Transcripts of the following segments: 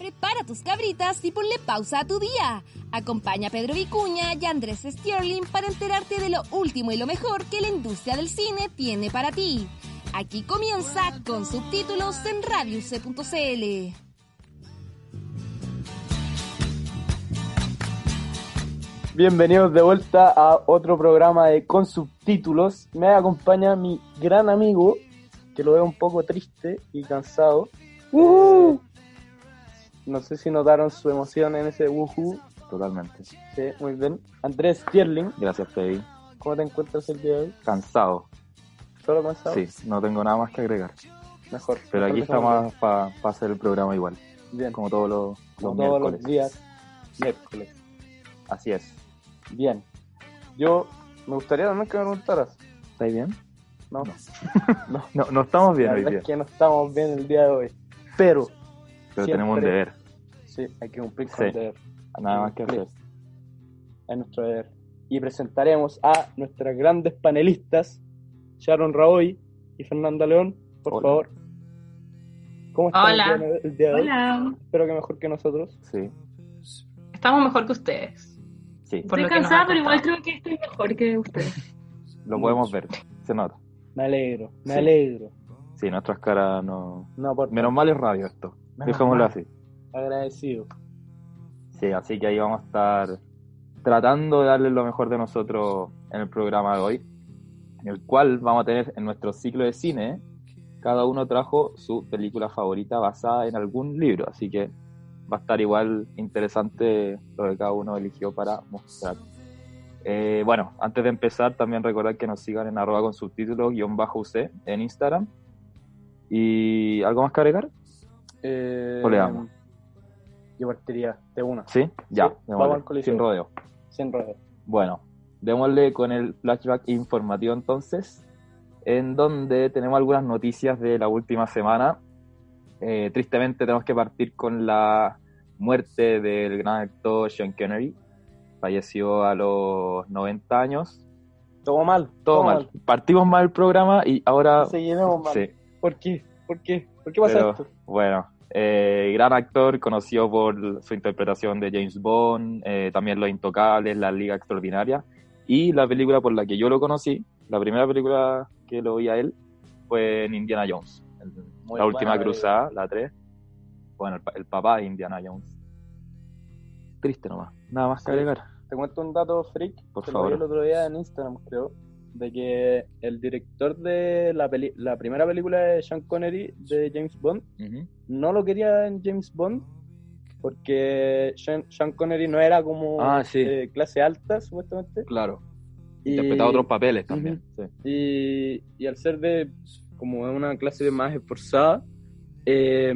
Prepara tus cabritas y ponle pausa a tu día. Acompaña a Pedro Vicuña y Andrés Sterling para enterarte de lo último y lo mejor que la industria del cine tiene para ti. Aquí comienza con subtítulos en radioc.cl. Bienvenidos de vuelta a otro programa de Con subtítulos. Me acompaña mi gran amigo, que lo veo un poco triste y cansado. ¡Uh! No sé si notaron su emoción en ese woohoo. Totalmente. Sí, muy bien. Andrés Tierling, Gracias, Freddy. ¿cómo te encuentras el día de hoy? Cansado. ¿Solo cansado? Sí, no tengo nada más que agregar. Mejor. Pero mejor aquí estamos para hacer el programa igual, Bien, como todos los, los como todos miércoles. los días. Miércoles. Así es. Bien. Yo me gustaría también que me preguntaras. ¿Estáis bien? No, No, no, no estamos bien la hoy día, es que no estamos bien el día de hoy. Pero, pero siempre- tenemos un deber. Sí, hay que cumplir con Sí. el deber. Nada más que hacer. Es nuestro deber. Y presentaremos a nuestras grandes panelistas, Sharon Raoy y Fernanda León, por Hola. favor. ¿Cómo están Hola. el día de- el día de hoy? Hola. Espero que mejor que nosotros. Sí, Estamos mejor que ustedes. sí. Por Estoy cansada, pero igual creo que estoy mejor que ustedes. Lo podemos ver. Se nota. Me alegro, me Sí. alegro. Sí, nuestras caras no... No, por Menos mal es radio esto. Menos Dejémoslo mal. así. Agradecido. Sí, así que ahí vamos a estar tratando de darles lo mejor de nosotros en el programa de hoy, en el cual vamos a tener en nuestro ciclo de cine, cada uno trajo su película favorita basada en algún libro, así que va a estar igual interesante lo que cada uno eligió para mostrar. Eh, bueno, antes de empezar, también recordar que nos sigan en arroba con subtítulos guion bajo UC en Instagram. ¿Y algo más que agregar? Eh, ¿O le damos? Yo partiría de una, ¿Sí? Ya, Sí, vamos al sin rodeo. sin rodeo. Bueno, démosle con el flashback informativo entonces, en donde tenemos algunas noticias de la última semana. Eh, tristemente tenemos que partir con la muerte del gran actor Sean Connery. Falleció a los 90 años. Todo mal, Todo mal. Partimos mal el programa y ahora... Seguiremos mal. Sí, ¿Por qué? ¿Por qué? ¿Por qué pasa pero, esto? bueno, eh, gran actor, conocido por su interpretación de James Bond, eh, también Los Intocables, La Liga Extraordinaria, y la película por la que yo lo conocí, la primera película que lo vi a él, fue en Indiana Jones, el- la última cruzada, la 3. Bueno, el, pa- el papá de Indiana Jones. Triste nomás, nada más que Sí. agregar. Te cuento un dato freak, Por que lo vi favor. el otro día en Instagram, creo, de que el director de la, peli- la primera película de Sean Connery, de James Bond, no lo quería en James Bond porque Sean, Sean Connery no era como Ah, sí. eh, clase alta, supuestamente. Claro, Y, interpretaba otros papeles también. sí. y, y al ser de como de una clase más esforzada, eh,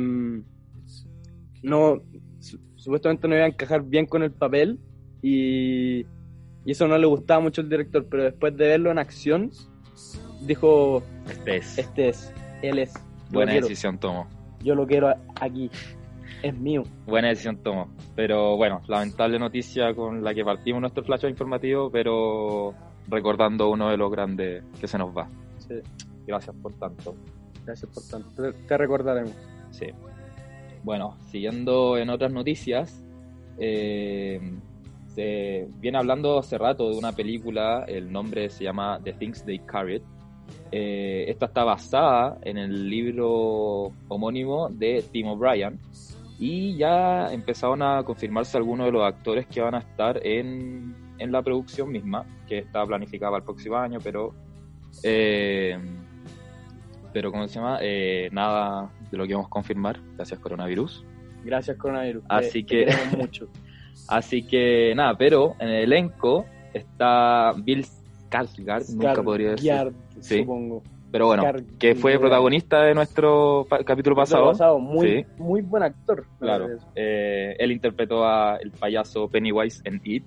no su- supuestamente no iba a encajar bien con el papel y, y eso no le gustaba mucho al director, pero después de verlo en acción, dijo, Este es. este es, él es, Buena decisión tomó. yo lo quiero aquí, es mío. Buena decisión tomó. Pero bueno, lamentable noticia con la que partimos nuestro flash informativo, pero recordando uno de los grandes que se nos va. Sí, Gracias por tanto. gracias por tanto, te recordaremos. Sí. Bueno, siguiendo en otras noticias, eh, se viene hablando hace rato de una película, el nombre se llama The Things They Carried. Eh, esta está basada en el libro homónimo de Tim O'Brien y ya empezaron a confirmarse algunos de los actores que van a estar en, en la producción misma, que está planificada para el próximo año, pero eh, pero ¿cómo se llama? Eh, nada de lo que vamos a confirmar, gracias coronavirus. Gracias coronavirus. Así te- que- te mucho. Así que nada, pero en el elenco está Bill Skarsgård, nunca podría decir. Sí. supongo. Pero bueno, Skarsgård. que fue protagonista de nuestro pa- capítulo pasado. pasado, muy, Sí. muy buen actor. Claro. Eh, él interpretó a el payaso Pennywise en It.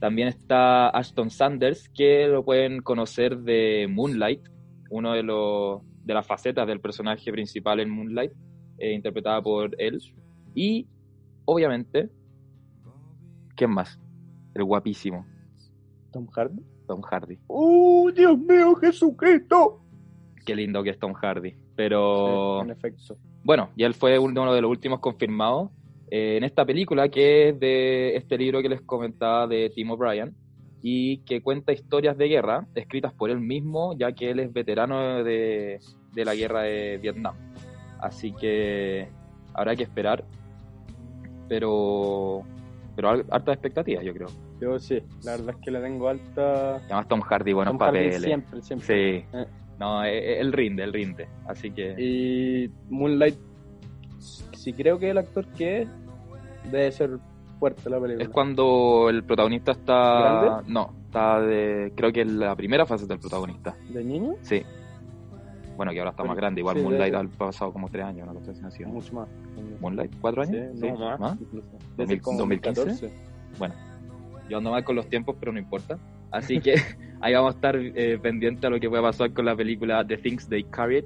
También está Ashton Sanders, que lo pueden conocer de Moonlight, uno de los de las facetas del personaje principal en Moonlight, eh, interpretada por él. Y obviamente, ¿quién más? El guapísimo Tom Hardy. Tom Hardy. ¡Uh, Dios mío, Jesucristo! Qué lindo que es Tom Hardy. Pero Sí, en efecto. bueno, ya él fue uno de los últimos confirmados. eh, en esta película que es de este libro que les comentaba de Tim O'Brien y que cuenta historias de guerra escritas por él mismo, ya que él es veterano de, de la guerra de Vietnam. Así que habrá que esperar, pero, pero hartas expectativas, yo creo. Yo sí, la verdad es que le tengo alta... Además Tom Hardy, buenos Tom Hardy papeles. Siempre, siempre. Sí. Eh. No, eh, él rinde, él rinde. Así que Y Moonlight, si creo que el actor que es, debe ser fuerte la película. es cuando el protagonista está... ¿Grande? No, está de... Creo que en la primera fase del protagonista. ¿De niño? Sí. Bueno, que ahora está Bueno, más grande. Igual sí, Moonlight ha pasado como tres años, una cosa así. Mucho más. Moonlight, ¿cuatro Sí, años? no, más. incluso. Debe ser como 2015? 2014. Bueno, yo ando mal con los tiempos, pero no importa. Así que ahí vamos a estar eh, pendientes a lo que pueda pasar con la película The Things They Carried,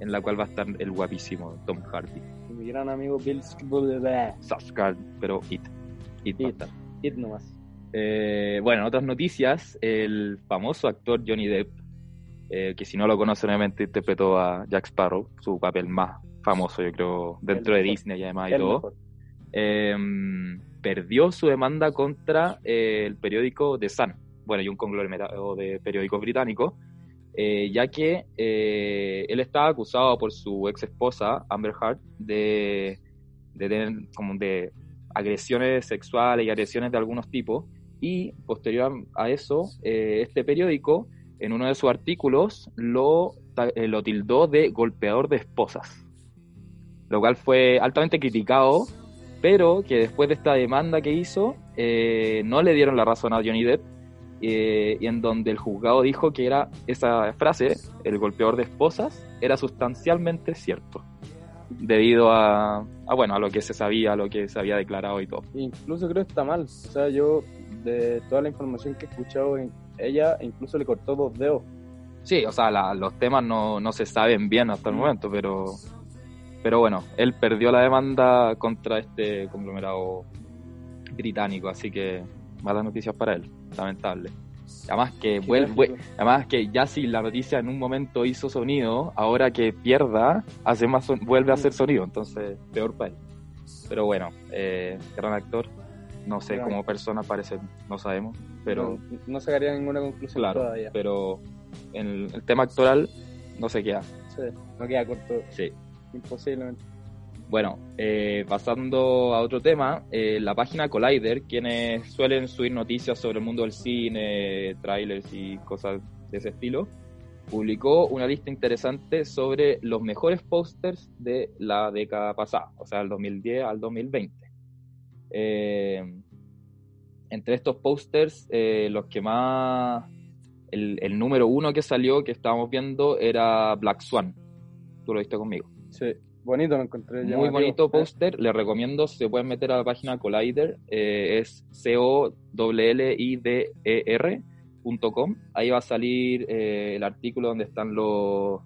en la cual va a estar el guapísimo Tom Hardy. Mi gran amigo Bill Skarsgård. Pero It. It It. It nomás. Eh, bueno, en otras noticias, el famoso actor Johnny Depp, eh, que si no lo conocen, obviamente interpretó a Jack Sparrow, su papel más famoso, yo creo, dentro El de mejor. Disney y además y El todo. eh, perdió su demanda contra eh, el periódico The Sun, bueno, y un conglomerado de periódicos británicos, eh, ya que él estaba acusado por su ex esposa, Amber Heard, de, de tener como de agresiones sexuales y agresiones de algunos tipos, y posterior a eso, este periódico, en uno de sus artículos, lo, eh, lo tildó de golpeador de esposas, lo cual fue altamente criticado pero que después de esta demanda que hizo, eh, no le dieron la razón a Johnny Depp, eh, y en donde el juzgado dijo que era esa frase, el golpeador de esposas, era sustancialmente cierto, debido a, a, bueno, a lo que se sabía, a lo que se había declarado y todo. Incluso creo que está mal. O sea, yo, de toda la información que he escuchado, en- ella incluso le cortó dos dedos. Sí, o sea, la- los temas no, no se saben bien hasta el momento, pero, pero bueno, él perdió la demanda contra este conglomerado británico, así que malas noticias para él, lamentable. Además que vuelve, además que ya si la noticia en un momento hizo sonido, ahora que pierda, hace más son- vuelve a hacer sonido, entonces peor para él. Pero bueno, eh, gran actor, no sé, como persona parece, no sabemos, pero no, no sacaría ninguna conclusión claro, todavía. pero en el tema actoral no se queda. Sí, no queda corto, Sí. imposiblemente. Bueno, eh, pasando a otro tema, eh, la página Collider, quienes suelen subir noticias sobre el mundo del cine, trailers y cosas de ese estilo, publicó una lista interesante sobre los mejores pósters de la década pasada, o sea, del 2010 al 2020. Eh, entre estos pósters, eh, los que más... El, el número uno que salió, que estábamos viendo, era Black Swan. Tú lo viste conmigo. Sí, bonito lo encontré. Muy llamativo. bonito póster, les recomiendo, si se pueden meter a la página Collider, eh, es c-o-l-l-i-d-e-r.com, ahí va a salir eh, el artículo donde están los,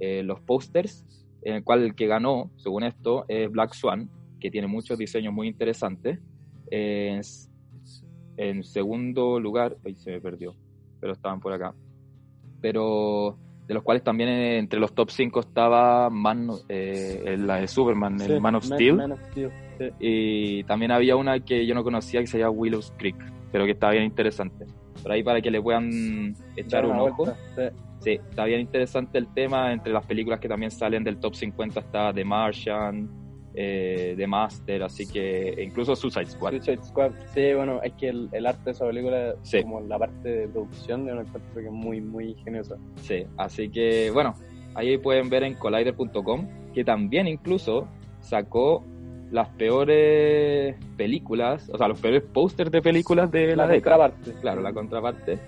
eh, los pósters, en el cual el que ganó, según esto, es Black Swan, que tiene muchos diseños muy interesantes. Es- en segundo lugar, ahí se me perdió, pero estaban por acá. Pero de los cuales también eh, entre los top 5 estaba Man, eh, la de Superman, sí, el Man of Man- Steel. Man of Steel, sí. Y también había una que yo no conocía que se llama Willow's Creek, pero que está bien interesante. Por ahí para que le puedan echar un ojo. Sí, está bien interesante el tema. Entre las películas que también salen del top 50 está The Martian, eh, The Master, así que incluso Suicide Squad. Suicide Squad, sí, bueno, es que el, el arte de esa película, Sí. como la parte de producción, yo me encuentro que es muy, muy ingeniosa. Sí, así que bueno, ahí pueden ver en collider.com que también incluso sacó las peores películas, o sea, los peores pósters de películas de la, década. contraparte. Claro, la contraparte.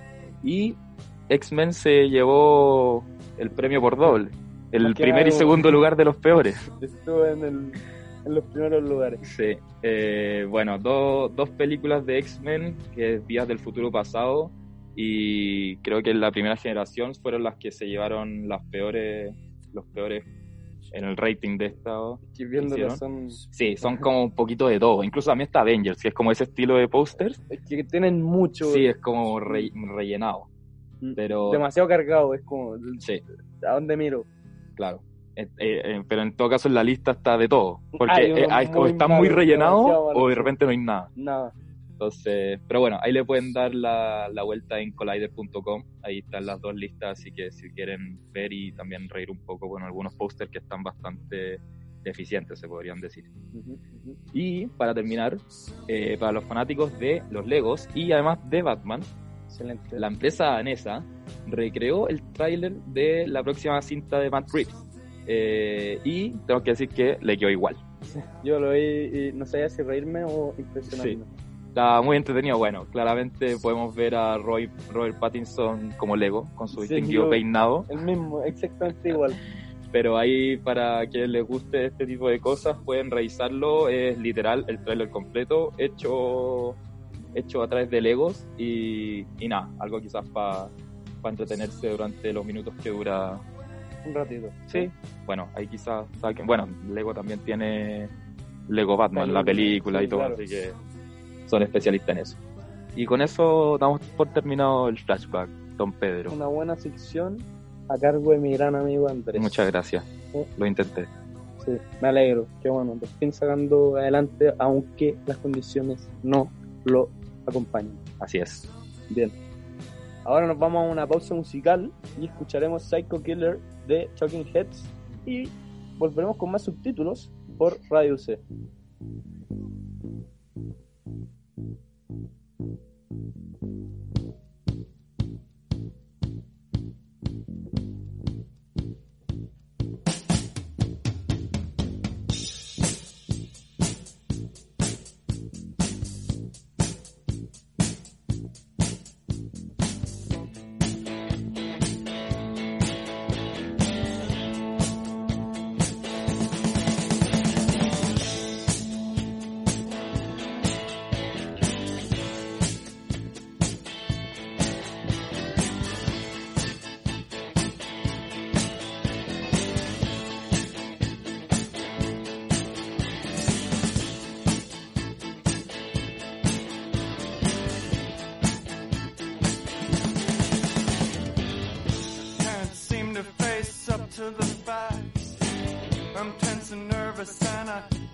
Y X-Men se llevó el premio por doble. El primer y segundo lugar de los peores. Estuvo en, el, en los primeros lugares. Sí. Eh, bueno, do- dos películas de X-Men, que es Días del Futuro Pasado, y creo que en la primera generación fueron las que se llevaron las peores, los peores en el rating de esta. Son. Sí, son como un poquito de todo. Incluso también está Avengers, que es como ese estilo de pósters. Es que tienen mucho. Sí, es como re- rellenado. mm, Pero Demasiado cargado, es como. sí, ¿A dónde miro? claro. Eh, eh, pero en todo caso en la lista está de todo. Porque Hay uno eh, o muy está muy rellenado o de repente no hay nada. Nada. Entonces, pero bueno, ahí le pueden dar la, la vuelta en collider.com. Ahí están las dos listas, así que si quieren ver y también reír un poco con algunos pósters que están bastante eficientes, se podrían decir. Y para terminar, eh, para los fanáticos de los Legos y además de Batman, Excelente. la empresa danesa recreó el tráiler de la próxima cinta de Matt Reeves. Eh, y tengo que decir que le quedó igual. Yo lo vi y no sabía si reírme o impresionarme. Está muy entretenido. Bueno, claramente podemos ver a Roy, Robert Pattinson como Lego, con su Sí, distinguido yo- peinado. El mismo, exactamente igual. Pero ahí, para quienes les guste este tipo de cosas, pueden revisarlo. Es literal el tráiler completo, hecho, hecho a través de Legos. Y, y nada, algo quizás para entretenerse durante los minutos que dura. Un ratito. Sí, bueno, ahí quizás. saquen- Bueno, Lego también tiene Lego Batman, la película Sí, y todo, claro. así que son especialistas en eso. Y con eso damos por terminado el flashback, don Pedro. Una buena sección a cargo de mi gran amigo Andrés. Muchas gracias, Sí. lo intenté. Sí, me alegro. Qué bueno. Por fin sacando adelante, aunque las condiciones no lo acompañen. Así es. Bien. Ahora nos vamos a una pausa musical y escucharemos Psycho Killer de Talking Heads y volveremos con más subtítulos por Radio C.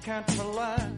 can't rely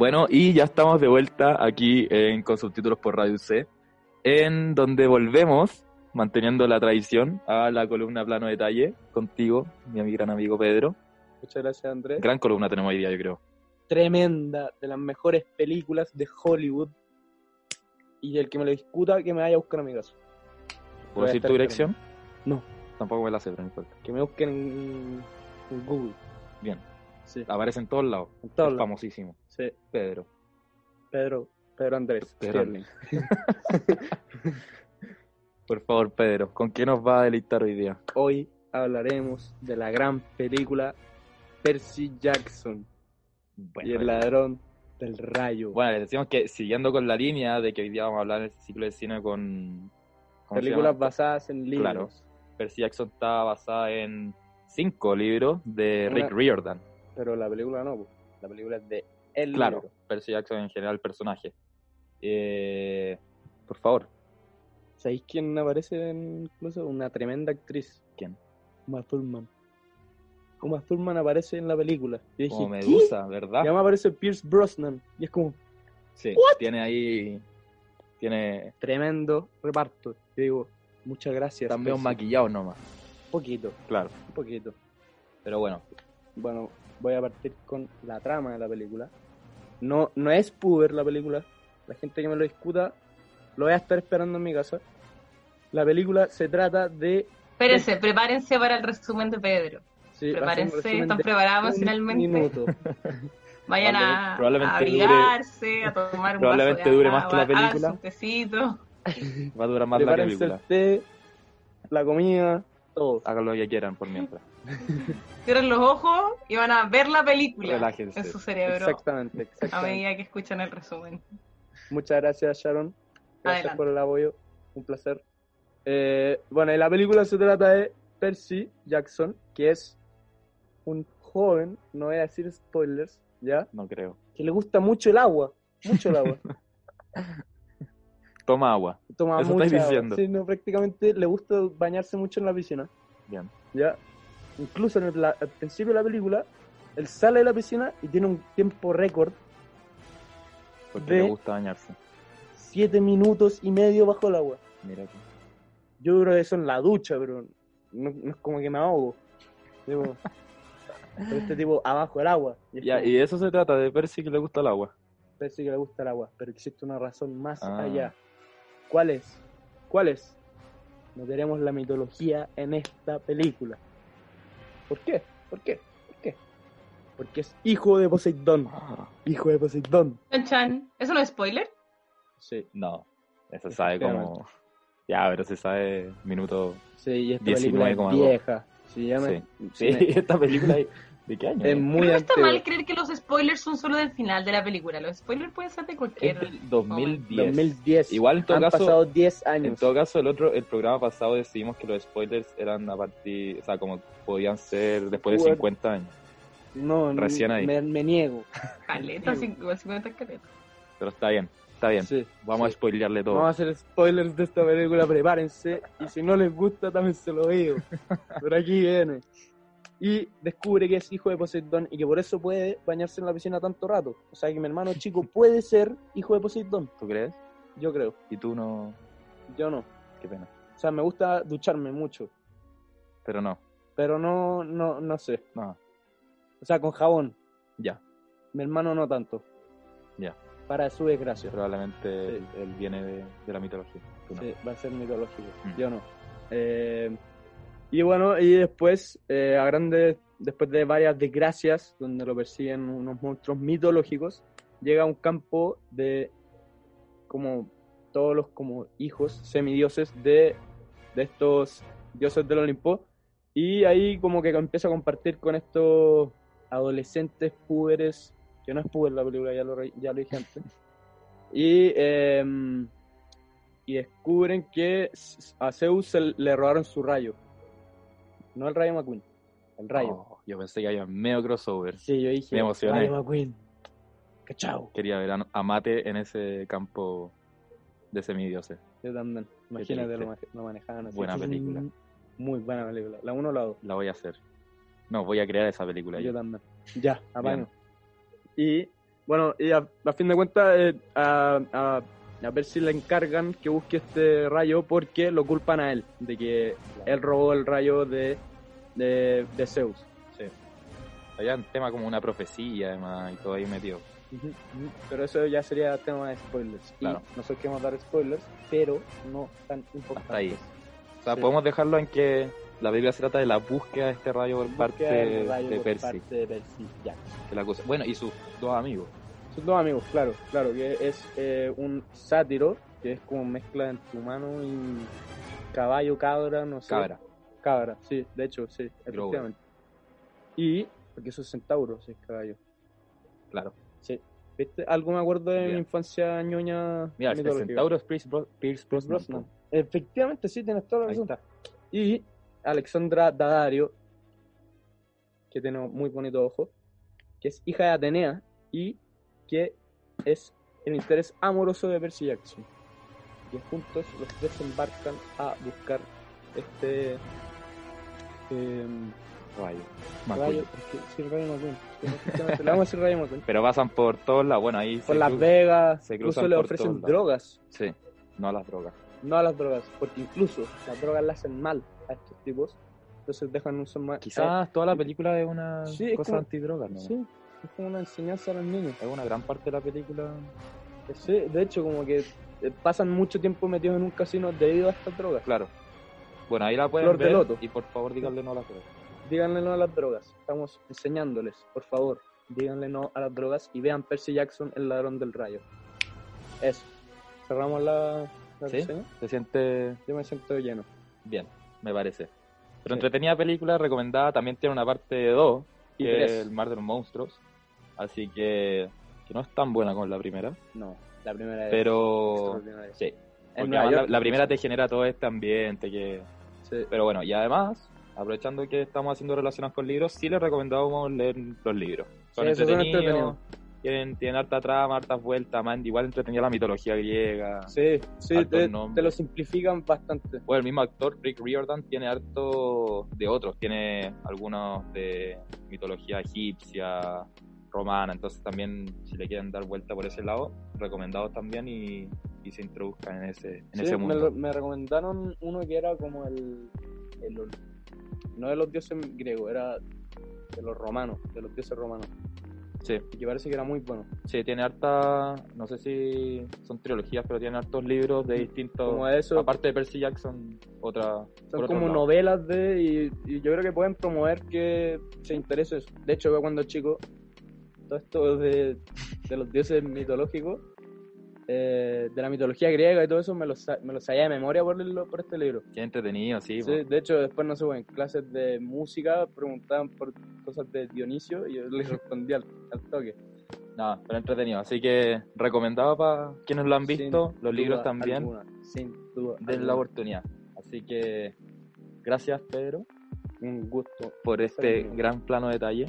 Bueno, y ya estamos de vuelta aquí en Con Subtítulos por Radio C, en donde volvemos, manteniendo la tradición, a la columna Plano Detalle, contigo, mi ami- gran amigo Pedro. Muchas gracias, Andrés. Gran columna tenemos hoy día, yo creo. Tremenda, de las mejores películas de Hollywood. Y el que me lo discuta, que me vaya a buscar a mi casa. ¿Puedo decir tu dirección? No. Tampoco me la sé, pero no importa. Que me busquen en, en Google. Bien, Sí, aparece en todos lados. en todos es lados. famosísimo. Pedro. Pedro, Pedro Andrés. Pedro. Por favor, Pedro, ¿con qué nos va a deleitar hoy día? Hoy hablaremos de la gran película Percy Jackson y el ladrón del rayo. Bueno, les decimos que siguiendo con la línea de que hoy día vamos a hablar en este ciclo de cine con... ¿cómo se películas basadas en libros. Claro. Percy Jackson está basada en cinco libros de Una- Rick Riordan. Pero la película no, la película es de el Claro, libro. Percy Jackson en general, el personaje. Eh, por favor, ¿Sabéis quién aparece en- incluso? Una tremenda actriz. ¿Quién? Uma Thurman. Uma Thurman aparece en la película. Yo dije, como ¿qué? Medusa, ¿verdad? Y además aparece Pierce Brosnan. Y es como Sí, tiene ahí... Tiene... tremendo reparto. Yo digo, muchas gracias. También Percy. maquillado nomás, Un poquito, claro. un poquito. Pero bueno, Bueno, voy a partir con la trama de la película. No, no es puber la película. La gente que me lo discuta lo voy a estar esperando en mi casa. La película se trata de. Espérense, prepárense para el resumen de Pedro. sí, Prepárense, están preparados emocionalmente. minuto. Vayan a, Probablemente a dure- abrigarse, a tomar un probablemente vaso de dure más que la película. tecito. va a durar más la Prepárense película. el té, la comida, todo. Hagan lo que quieran por mientras. Cierren los ojos y van a ver la película Relájense. en su cerebro Exactamente, a medida que escuchan el resumen. Muchas gracias, Sharon. Gracias Adelante. por el apoyo. Un placer. Eh, bueno, y la película se trata de Percy Jackson, que es un joven, no voy a decir spoilers, ¿ya? No creo. Que le gusta mucho el agua. Mucho el agua. Toma agua. Toma Eso mucha estáis agua. diciendo. Sí, no, prácticamente le gusta bañarse mucho en la piscina, Bien. ¿ya? Incluso en el- al principio de la película, él sale de la piscina y tiene un tiempo récord, Porque De- le gusta bañarse. siete minutos y medio bajo el agua. Mira tú. Yo creo que eso en la ducha, pero no, no es como que me ahogo. Digo, pero este tipo abajo del agua. Y es Ya, como, y eso se trata, de Percy que le gusta el agua. parece que le gusta el agua, pero existe una razón más Ah. allá. ¿Cuál es? ¿Cuál es? Meteremos la mitología en esta película. ¿Por qué? ¿Por qué? ¿Por qué? Porque es hijo de Poseidón. Hijo de Poseidón. Chan, chan. ¿Eso no es spoiler? Sí, No, eso se sabe como... Ya, pero se sabe minuto... sí, y esta 19 película como es vieja. Se llama, Sí, sí, sí, esta película es- ¿de qué año? es es? muy Creo está mal creer que los spoilers son solo del final de la película. Los spoilers pueden ser de Es cualquier. del 2010. 2010. Igual en todo Han caso- pasado 10 En años. todo caso, el otro, el programa pasado decidimos que los spoilers eran a partir, o sea, como podían ser después de Bueno. 50 años. No, no, Recién ahí. Me, me niego. Caleta, sí, igual 50 caletas. Pero está bien, está bien. Sí, Vamos sí. a spoilearle todo. Vamos a hacer spoilers de esta película, prepárense. Y si no les gusta, también se lo digo. Pero aquí viene. Y descubre que es hijo de Poseidón y que por eso puede bañarse en la piscina tanto rato. O sea que mi hermano chico puede ser hijo de Poseidón. ¿Tú crees? Yo creo. Y tú no... Yo no. Qué pena. O sea, me gusta ducharme mucho. Pero no, Pero no, no, no sé. no. O sea, con jabón. Ya, Mi hermano no tanto. ya. Para su desgracia. Probablemente Sí. él, él viene de, de la mitología. Tú no. Sí, va a ser mitológico. Mm. Yo no. Eh, y bueno, y después, eh, a grandes, después de varias desgracias, donde lo persiguen unos monstruos mitológicos, llega a un campo de como todos los como hijos semidioses de, de estos dioses del Olimpo. Y ahí como que empieza a compartir con estos adolescentes púberes, que no es puber la película, ya lo, ya lo dije antes. Y, em, y descubren que a Zeus le robaron su rayo. No el rayo McQueen, el rayo. Oh, yo pensé que había medio crossover. Sí, yo dije, Me emocioné. Rayo McQueen. Cachao. Quería ver a, Mate en ese campo de semidioses. Yo también. Imagínate, lo, lo manejaban así. Buena película. Muy buena película. ¿La uno o la dos? La voy a hacer. No, voy a crear esa película. Yo yo. también. Ya, apaño. Y Bueno, y a, a fin de cuentas, eh, a, a, a ver si le encargan que busque este rayo porque lo culpan a él, de que él robó el rayo de, de, de Zeus. Sí. Había un tema como una profecía, además, y todo ahí metido. Pero eso ya sería tema de spoilers. Y Claro. nosotros queremos dar spoilers, pero no tan importantes. Hasta ahí. O sea, Sí. podemos dejarlo en que la Biblia se trata de la búsqueda de este rayo por parte del rayo de por Percy. parte de Percy Jackson. que la cosa. Bueno, y sus dos amigos. Sus dos amigos, claro, claro, que es eh, un sátiro, que es como mezcla entre humano y caballo, cabra, no sé. Cabra. Cabra, sí, de hecho, sí, efectivamente. Y, porque eso es centauro, sí, es caballo. Claro. Sí. ¿Viste? Algo me acuerdo de mi infancia ñoña Mira, el centauro es Pierce, Bro- Pierce Brosnan. Brosnan. Efectivamente, sí, tienes toda la razón. Y Alexandra Daddario, que tiene un muy bonito ojo, que es hija de Atenea y que es el interés amoroso de Percy Jackson. Y juntos los tres embarcan a buscar este em, Rayo. rayo. McQueen. es que- sí, rayo McQueen. Sí, efectivamente, Le vamos a decir rayo McQueen. Pero pasan por todos lados. Bueno, ahí. Por se Las Vegas, se incluso cruzan le ofrecen drogas, Sí, no a las drogas. no a las drogas, porque incluso las drogas le hacen mal a estos tipos. Entonces dejan un son más. Quizás toda la película es una Sí, es cosa como- antidrogas, ¿no? Sí, es como una enseñanza a los niños. Es una gran parte de la película. Sí, de hecho, como que eh, pasan mucho tiempo metidos en un casino debido a estas drogas. Claro. Bueno, ahí la pueden Flor de ver. loto. Y por favor, díganle no a las drogas. Díganle no a las drogas. Estamos enseñándoles, por favor. Díganle no a las drogas y vean Percy Jackson, el ladrón del rayo. Eso. Cerramos la, la ¿Sí? reseña. Se siente Yo me siento lleno. bien, me parece. Pero Sí. entretenida película, recomendada. También tiene una parte 2, Y que tres. es El mar de los monstruos. Así que, que no es tan buena como la primera. No, la primera es Pero sí, porque además la, la primera te genera todo este ambiente que... Sí. Pero bueno, y además, aprovechando que estamos haciendo relaciones con libros, sí les recomendamos leer los libros. Son Sí, esos son entretenidos, tienen, tienen harta trama, hartas vueltas, man, igual entretenida la mitología griega. Sí, sí, te lo simplifican bastante. Bueno, el mismo actor, Rick Riordan, tiene harto de otros, tiene algunos de mitología egipcia, romana, entonces también si le quieren dar vuelta por ese lado, recomendados también y, y se introduzcan en ese, en Sí, ese mundo. me recomendaron uno que era como el, el no de los dioses griegos, era de los romanos, de los dioses romanos, Sí, y que parece que era muy bueno. sí, tiene harta, no sé si son trilogías, pero tiene hartos libros de distintos, Como eso, aparte de Percy Jackson, otra... son como lado. novelas de, y, y yo creo que pueden promover que se interese eso. De hecho, yo cuando chico, todo esto de, de los dioses mitológicos, eh, de la mitología griega y todo eso, me lo, me lo sabía de memoria por, el- por este libro. Qué entretenido, sí. Sí, de hecho, después, no sé, en clases de música preguntaban por cosas de Dionisio y yo les respondía al, al toque. Nada, pero entretenido. Así que recomendado para quienes lo han visto, Sin los libros también. alguna, sin duda. den la alguna. oportunidad. Así que gracias Pedro Un gusto. por este gran plano detalle.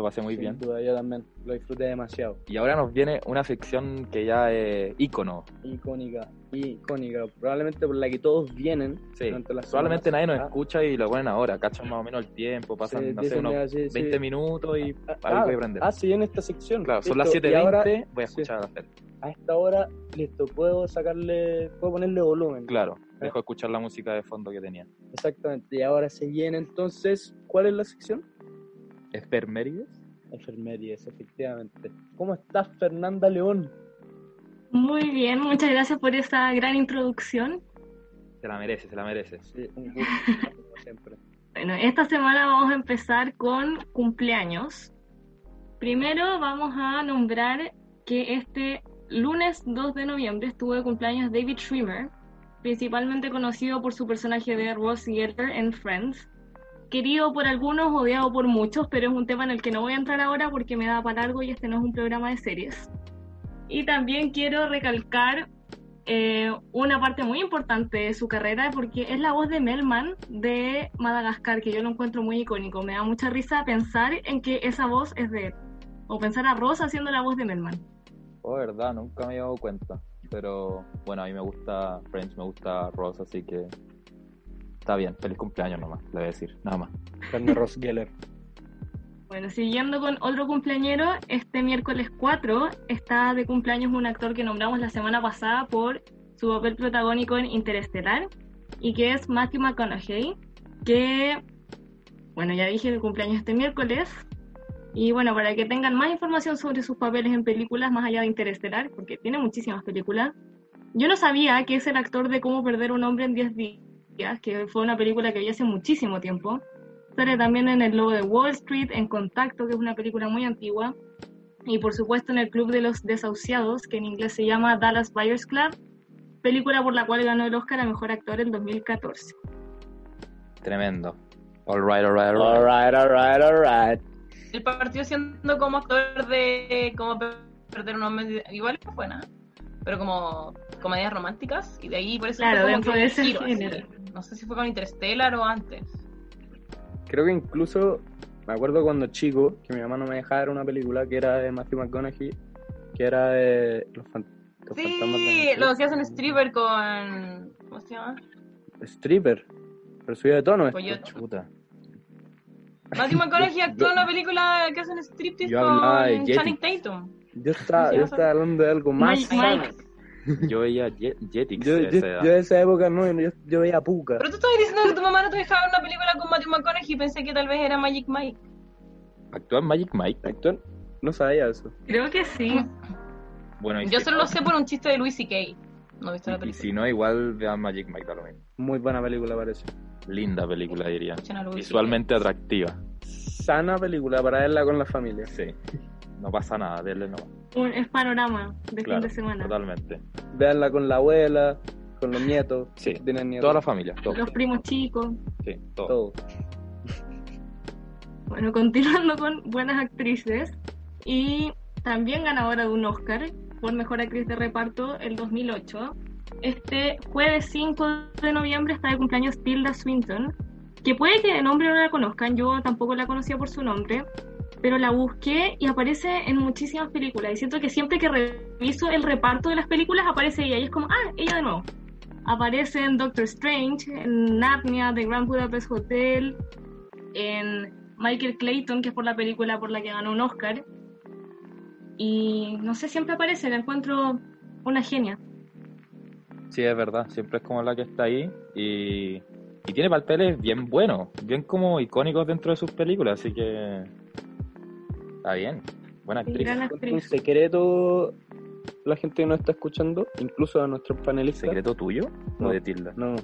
Lo pasé muy sin bien. duda, yo también lo disfruté demasiado. Y ahora nos viene una sección que ya es ícono. Icónica, icónica. Probablemente por la que todos vienen. Sí. durante las Probablemente nadie nos Ah, escucha y lo ponen ahora. Cachan más o menos el tiempo. Pasan, sí, no sé, unos mira, sí, sí. 20 minutos y Ah, algo ah, que aprender. Ah, sí, en esta sección. claro, son Listo, las y ahora, 7.20. Voy a sí. escuchar a hacer. A esta hora, listo, puedo sacarle, puedo ponerle volumen. Claro, dejo escuchar la música de fondo que tenía. Exactamente. Y ahora se viene entonces, ¿cuál es la sección? ¿Espermérides? Enfermerías, efectivamente. ¿Cómo estás, Fernanda León? Muy bien, muchas gracias por esta gran introducción. Se la mereces, se la mereces. Sí, un gusto, como siempre. Bueno, esta semana vamos a empezar con cumpleaños. Primero vamos a nombrar que este lunes 2 de noviembre estuvo de cumpleaños David Schwimmer, principalmente conocido por su personaje de Ross Getter en Friends. Querido por algunos, odiado por muchos, pero es un tema en el que no voy a entrar ahora porque me da para largo y este no es un programa de series. Y también quiero recalcar eh, una parte muy importante de su carrera porque es la voz de Melman de Madagascar, que yo lo encuentro muy icónico. Me da mucha risa pensar en que esa voz es de él. O pensar a Ross haciendo la voz de Melman. Oh, verdad, nunca me he dado cuenta. Pero bueno, a mí me gusta Friends, me gusta Ross, así que está bien. Feliz cumpleaños nomás, le voy a decir, nada más. Carne Ross Geller. Bueno, siguiendo con otro cumpleañero, este miércoles 4 está de cumpleaños un actor que nombramos la semana pasada por su papel protagónico en Interestelar y que es Matthew McConaughey, que, bueno, ya dije de cumpleaños este miércoles. Y bueno, para que tengan más información sobre sus papeles en películas más allá de Interestelar, porque tiene muchísimas películas, yo no sabía que es el actor de Cómo perder un hombre en 10 días, que fue una película que vi hace muchísimo tiempo. Sale también en El Lobo de Wall Street, en Contacto, que es una película muy antigua. Y por supuesto en El Club de los Desahuciados, que en inglés se llama Dallas Buyers Club, película por la cual ganó el Oscar a Mejor Actor en 2014. Tremendo. All right, all right, all alright. El partido siendo como actor de como perder un hombre, igual es buena, pero como comedias románticas, y de ahí por eso Claro, fue como dentro que de un ese giro, así. género. No sé si fue con Interstellar o antes. Creo que incluso me acuerdo cuando chico que mi mamá no me dejaba ver una película que era de Matthew McConaughey, que era de los, fan- los fantasmas Sí, lo que hacen stripper con. ¿Cómo se llama? Stripper. Pero subió de tono esto. Coyote. Chuta. Matthew McConaughey actuó yo- en una película que hacen striptease yo con. Channing Tatum. Yo estaba, ¿Cómo se yo estaba hablando de algo más Mike- sano. Mike. Yo veía Jet- Jetix Yo, de yo, esa edad. yo de esa época no, yo, yo veía Puka. Pero tú estabas diciendo que tu mamá no te dejaba una película con Matthew McConaughey y pensé que tal vez era Magic Mike. ¿Actúa en Magic Mike? Actor, no sabía eso. Creo que sí. Bueno, y Yo solo lo sé por un chiste de Louis C.K. No he visto la Y, y película. si no, igual vean Magic Mike, da lo mismo. Muy buena película parece. Linda película, diría. Visualmente atractiva. Sana película para verla con la familia. Sí. No pasa nada, denle no. Un, es panorama de Claro, fin de semana. totalmente. Veanla con la abuela, con los nietos. Sí. Tienen nietos. Toda la familia, todo. Los primos chicos. Sí, todo. Todo. Bueno, continuando con buenas actrices y también ganadora de un Oscar por Mejor Actriz de Reparto el 2008. Este jueves 5 de noviembre está de cumpleaños Tilda Swinton, que puede que de nombre no la conozcan, yo tampoco la conocía por su nombre, pero la busqué y aparece en muchísimas películas y siento que siempre que reviso el reparto de las películas aparece ella y es como, ah, ella de nuevo. Aparece en Doctor Strange, en Narnia, The Grand Budapest Hotel, en Michael Clayton, que es por la película por la que ganó un Oscar. Y no sé, siempre aparece, la encuentro una genia. Sí, es verdad. Siempre es como la que está ahí. Y, y tiene papeles bien buenos. Bien como icónicos dentro de sus películas. Así que. Está bien. Buena actriz. gran Un actriz. secreto la gente que nos está escuchando, incluso a nuestros panelistas. ¿Secreto tuyo? No. ¿O de Tilda? No,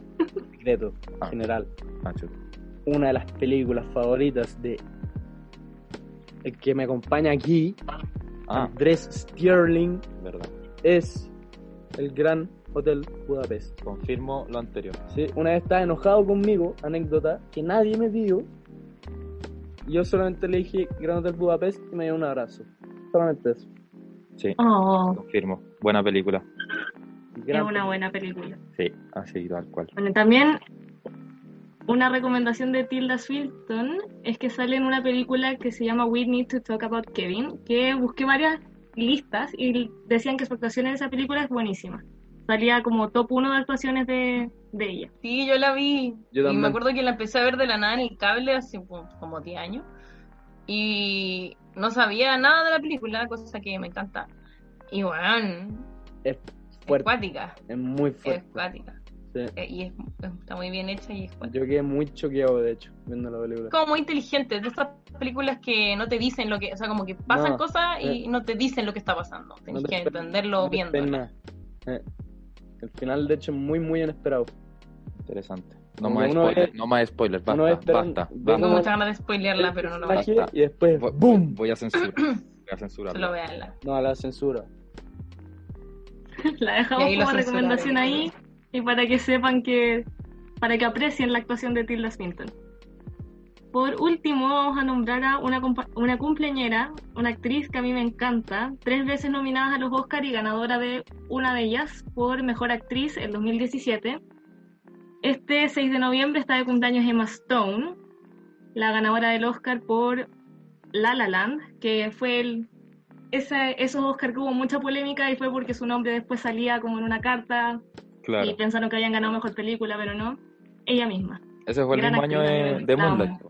secreto Ah. general. Ah. Una de las películas favoritas de el que me acompaña aquí, Ah, Andrés Sterling, verdad. es el Gran Hotel Budapest. Confirmo lo anterior. ¿sí? Una vez estaba enojado conmigo, anécdota, que nadie me pidió. Yo solamente le dije Gran Hotel Budapest y me dio un abrazo. Solamente eso. Sí, Oh, confirmo. Buena película. es Gran una buena película. Sí, así tal cual. Bueno, también una recomendación de Tilda Swinton es que sale en una película que se llama We Need to Talk About Kevin, que busqué varias listas y decían que su actuación en esa película es buenísima. Salía como top 1 de actuaciones de, de ella. Sí, yo la vi. Yo y también. me acuerdo que la empecé a ver de la nada en el cable hace como como 10 años. Y no sabía nada de la película, cosa que me encanta. Y bueno, Es es fuerte, cuática. es muy Es fuerte. cuática. sí. Eh, Y es- está muy bien hecha y es cuática. Yo quedé muy choqueado, de hecho, viendo la película. como muy inteligente, de estas películas que no te dicen lo que, o sea, como que pasan No, cosas y no te dicen lo que está pasando. Tienes No te que entenderlo no viendo. Eh, El final, de hecho, es muy, muy inesperado. Interesante. No más spoilers, no más spoilers, basta, basta. Tengo muchas ganas de spoilearla, pero no lo voy a. Y después, Voy, ¡boom! voy a censurar. Voy a censurar. Solo veanla. No, la censura. La dejamos como recomendación ahí y para que sepan que, para que aprecien la actuación de Tilda Swinton. Por último, vamos a nombrar a una, compa- una cumpleañera, una actriz que a mí me encanta, tres veces nominada a los Oscar y ganadora de una de ellas por Mejor Actriz en 2017. Este 6 de noviembre está de cumpleaños Emma Stone, la ganadora del Oscar por La La Land, que fue el, ese, esos Oscar que hubo mucha polémica y fue porque su nombre después salía como en una carta Claro. y pensaron que habían ganado Mejor Película, pero no. Ella misma. Ese fue el gran mismo año de, de la amo. Moonlight.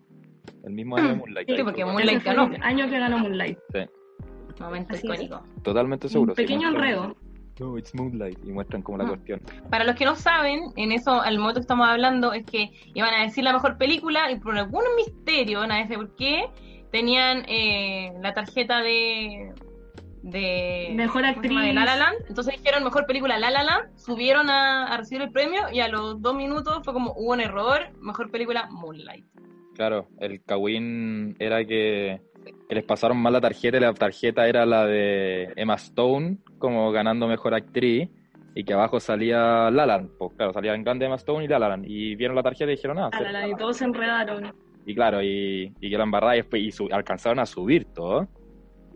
el mismo año de Moonlight. Sí, porque Moonlight ganó. el año que ganó Moonlight. Momento Así es. icónico. Totalmente seguro. Un sí, pequeño muestran- enredo. No, it's Moonlight. Y muestran como la Ah. cuestión. Para los que no saben, en eso, al momento que estamos hablando, es que iban a decir la mejor película y por algún misterio, nadie sabe por qué, tenían eh, la tarjeta de. de Mejor actriz. de La La Land. Entonces dijeron mejor película La La Land, subieron a, a recibir el premio y a los dos minutos fue como hubo un error, mejor película Moonlight. Claro, el Kawin era que, que les pasaron mal la tarjeta y la tarjeta era la de Emma Stone como ganando mejor actriz y que abajo salía La La Land. Pues claro, salía en grande Emma Stone y La La Land. Y vieron la tarjeta y dijeron, ah, A la- la- y todos se enredaron. Y claro, y, y que la embarrada y, después, y su- alcanzaron a subir todo.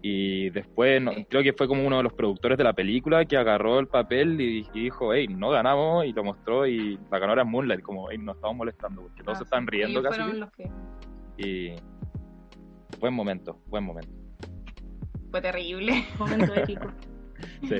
Y después, no- creo que fue como uno de los productores de la película que agarró el papel y, y dijo, hey, no ganamos, y lo mostró, y la ganadora es Moonlight, como, hey, nos estamos molestando, porque todos se están riendo casi. fueron los que... Y buen momento, buen momento. Fue terrible. Momento épico. Sí.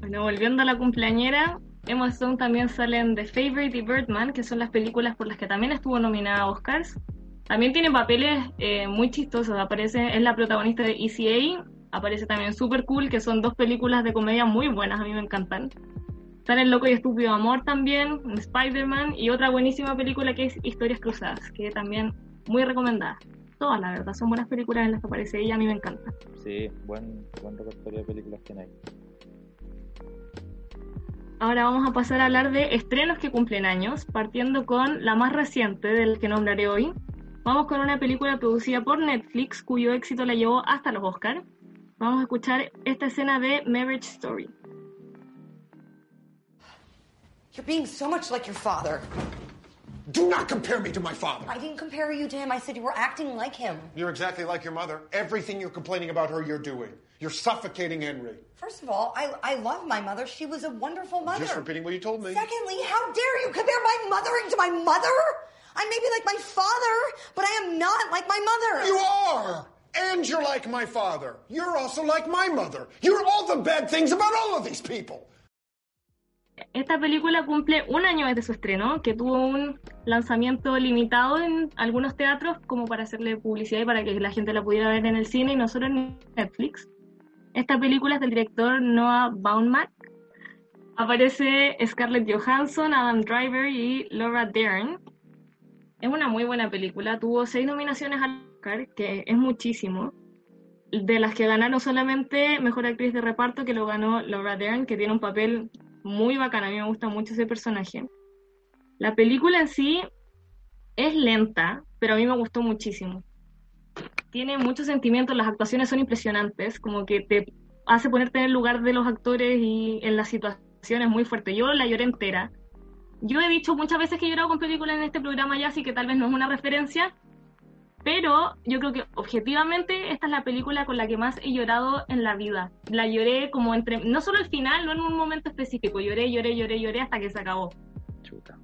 Bueno, volviendo a la cumpleañera, Emma Stone también sale en The Favorite y Birdman, que son las películas por las que también estuvo nominada a Oscars. También tiene papeles eh, muy chistosos. Aparece, es la protagonista de ECA. Aparece también Super Cool, que son dos películas de comedia muy buenas, a mí me encantan. Sale en Loco y Estúpido Amor también, Spider-Man, y otra buenísima película que es Historias Cruzadas, que también muy recomendada. Todas, la verdad, son buenas películas en las que aparece ella, a mí me encanta. Sí, buen, buen repertorio de películas tiene ahí. Ahora vamos a pasar a hablar de estrenos que cumplen años, partiendo con la más reciente del que nombraré hoy. Vamos con una película producida por Netflix cuyo éxito la llevó hasta los Oscars. Vamos a escuchar esta escena de Marriage Story. You're being so much like your father. Do not compare me to my father. I didn't compare you to him. I said you were acting like him. You're exactly like your mother. Everything you're complaining about her, you're doing. You're suffocating Henry. First of all, I, I love my mother. She was a wonderful mother. Just repeating what you told me. Secondly, how dare you compare my mothering to my mother? I may be like my father, but I am not like my mother. You are! And you're like my father. You're also like my mother. You're all the bad things about all of these people. Esta película cumple un año desde su estreno, que tuvo un lanzamiento limitado en algunos teatros como para hacerle publicidad y para que la gente la pudiera ver en el cine y no solo en Netflix. Esta película es del director Noah Baumbach. Aparece Scarlett Johansson, Adam Driver y Laura Dern. Es una muy buena película. Tuvo seis nominaciones al Oscar, que es muchísimo. De las que ganaron solamente Mejor Actriz de Reparto, que lo ganó Laura Dern, que tiene un papel muy bacán. A mí me gusta mucho ese personaje. La película en sí es lenta, pero a mí me gustó muchísimo. Tiene muchos sentimientos, las actuaciones son impresionantes, como que te hace ponerte en el lugar de los actores y en las situaciones muy fuerte. Yo la lloré entera. Yo he dicho muchas veces que he llorado con películas en este programa ya, así que tal vez no es una referencia, pero yo creo que objetivamente esta es la película con la que más he llorado en la vida. La lloré como entre, no solo al final, no en un momento específico, lloré, lloré, lloré, lloré hasta que se acabó. Chuta.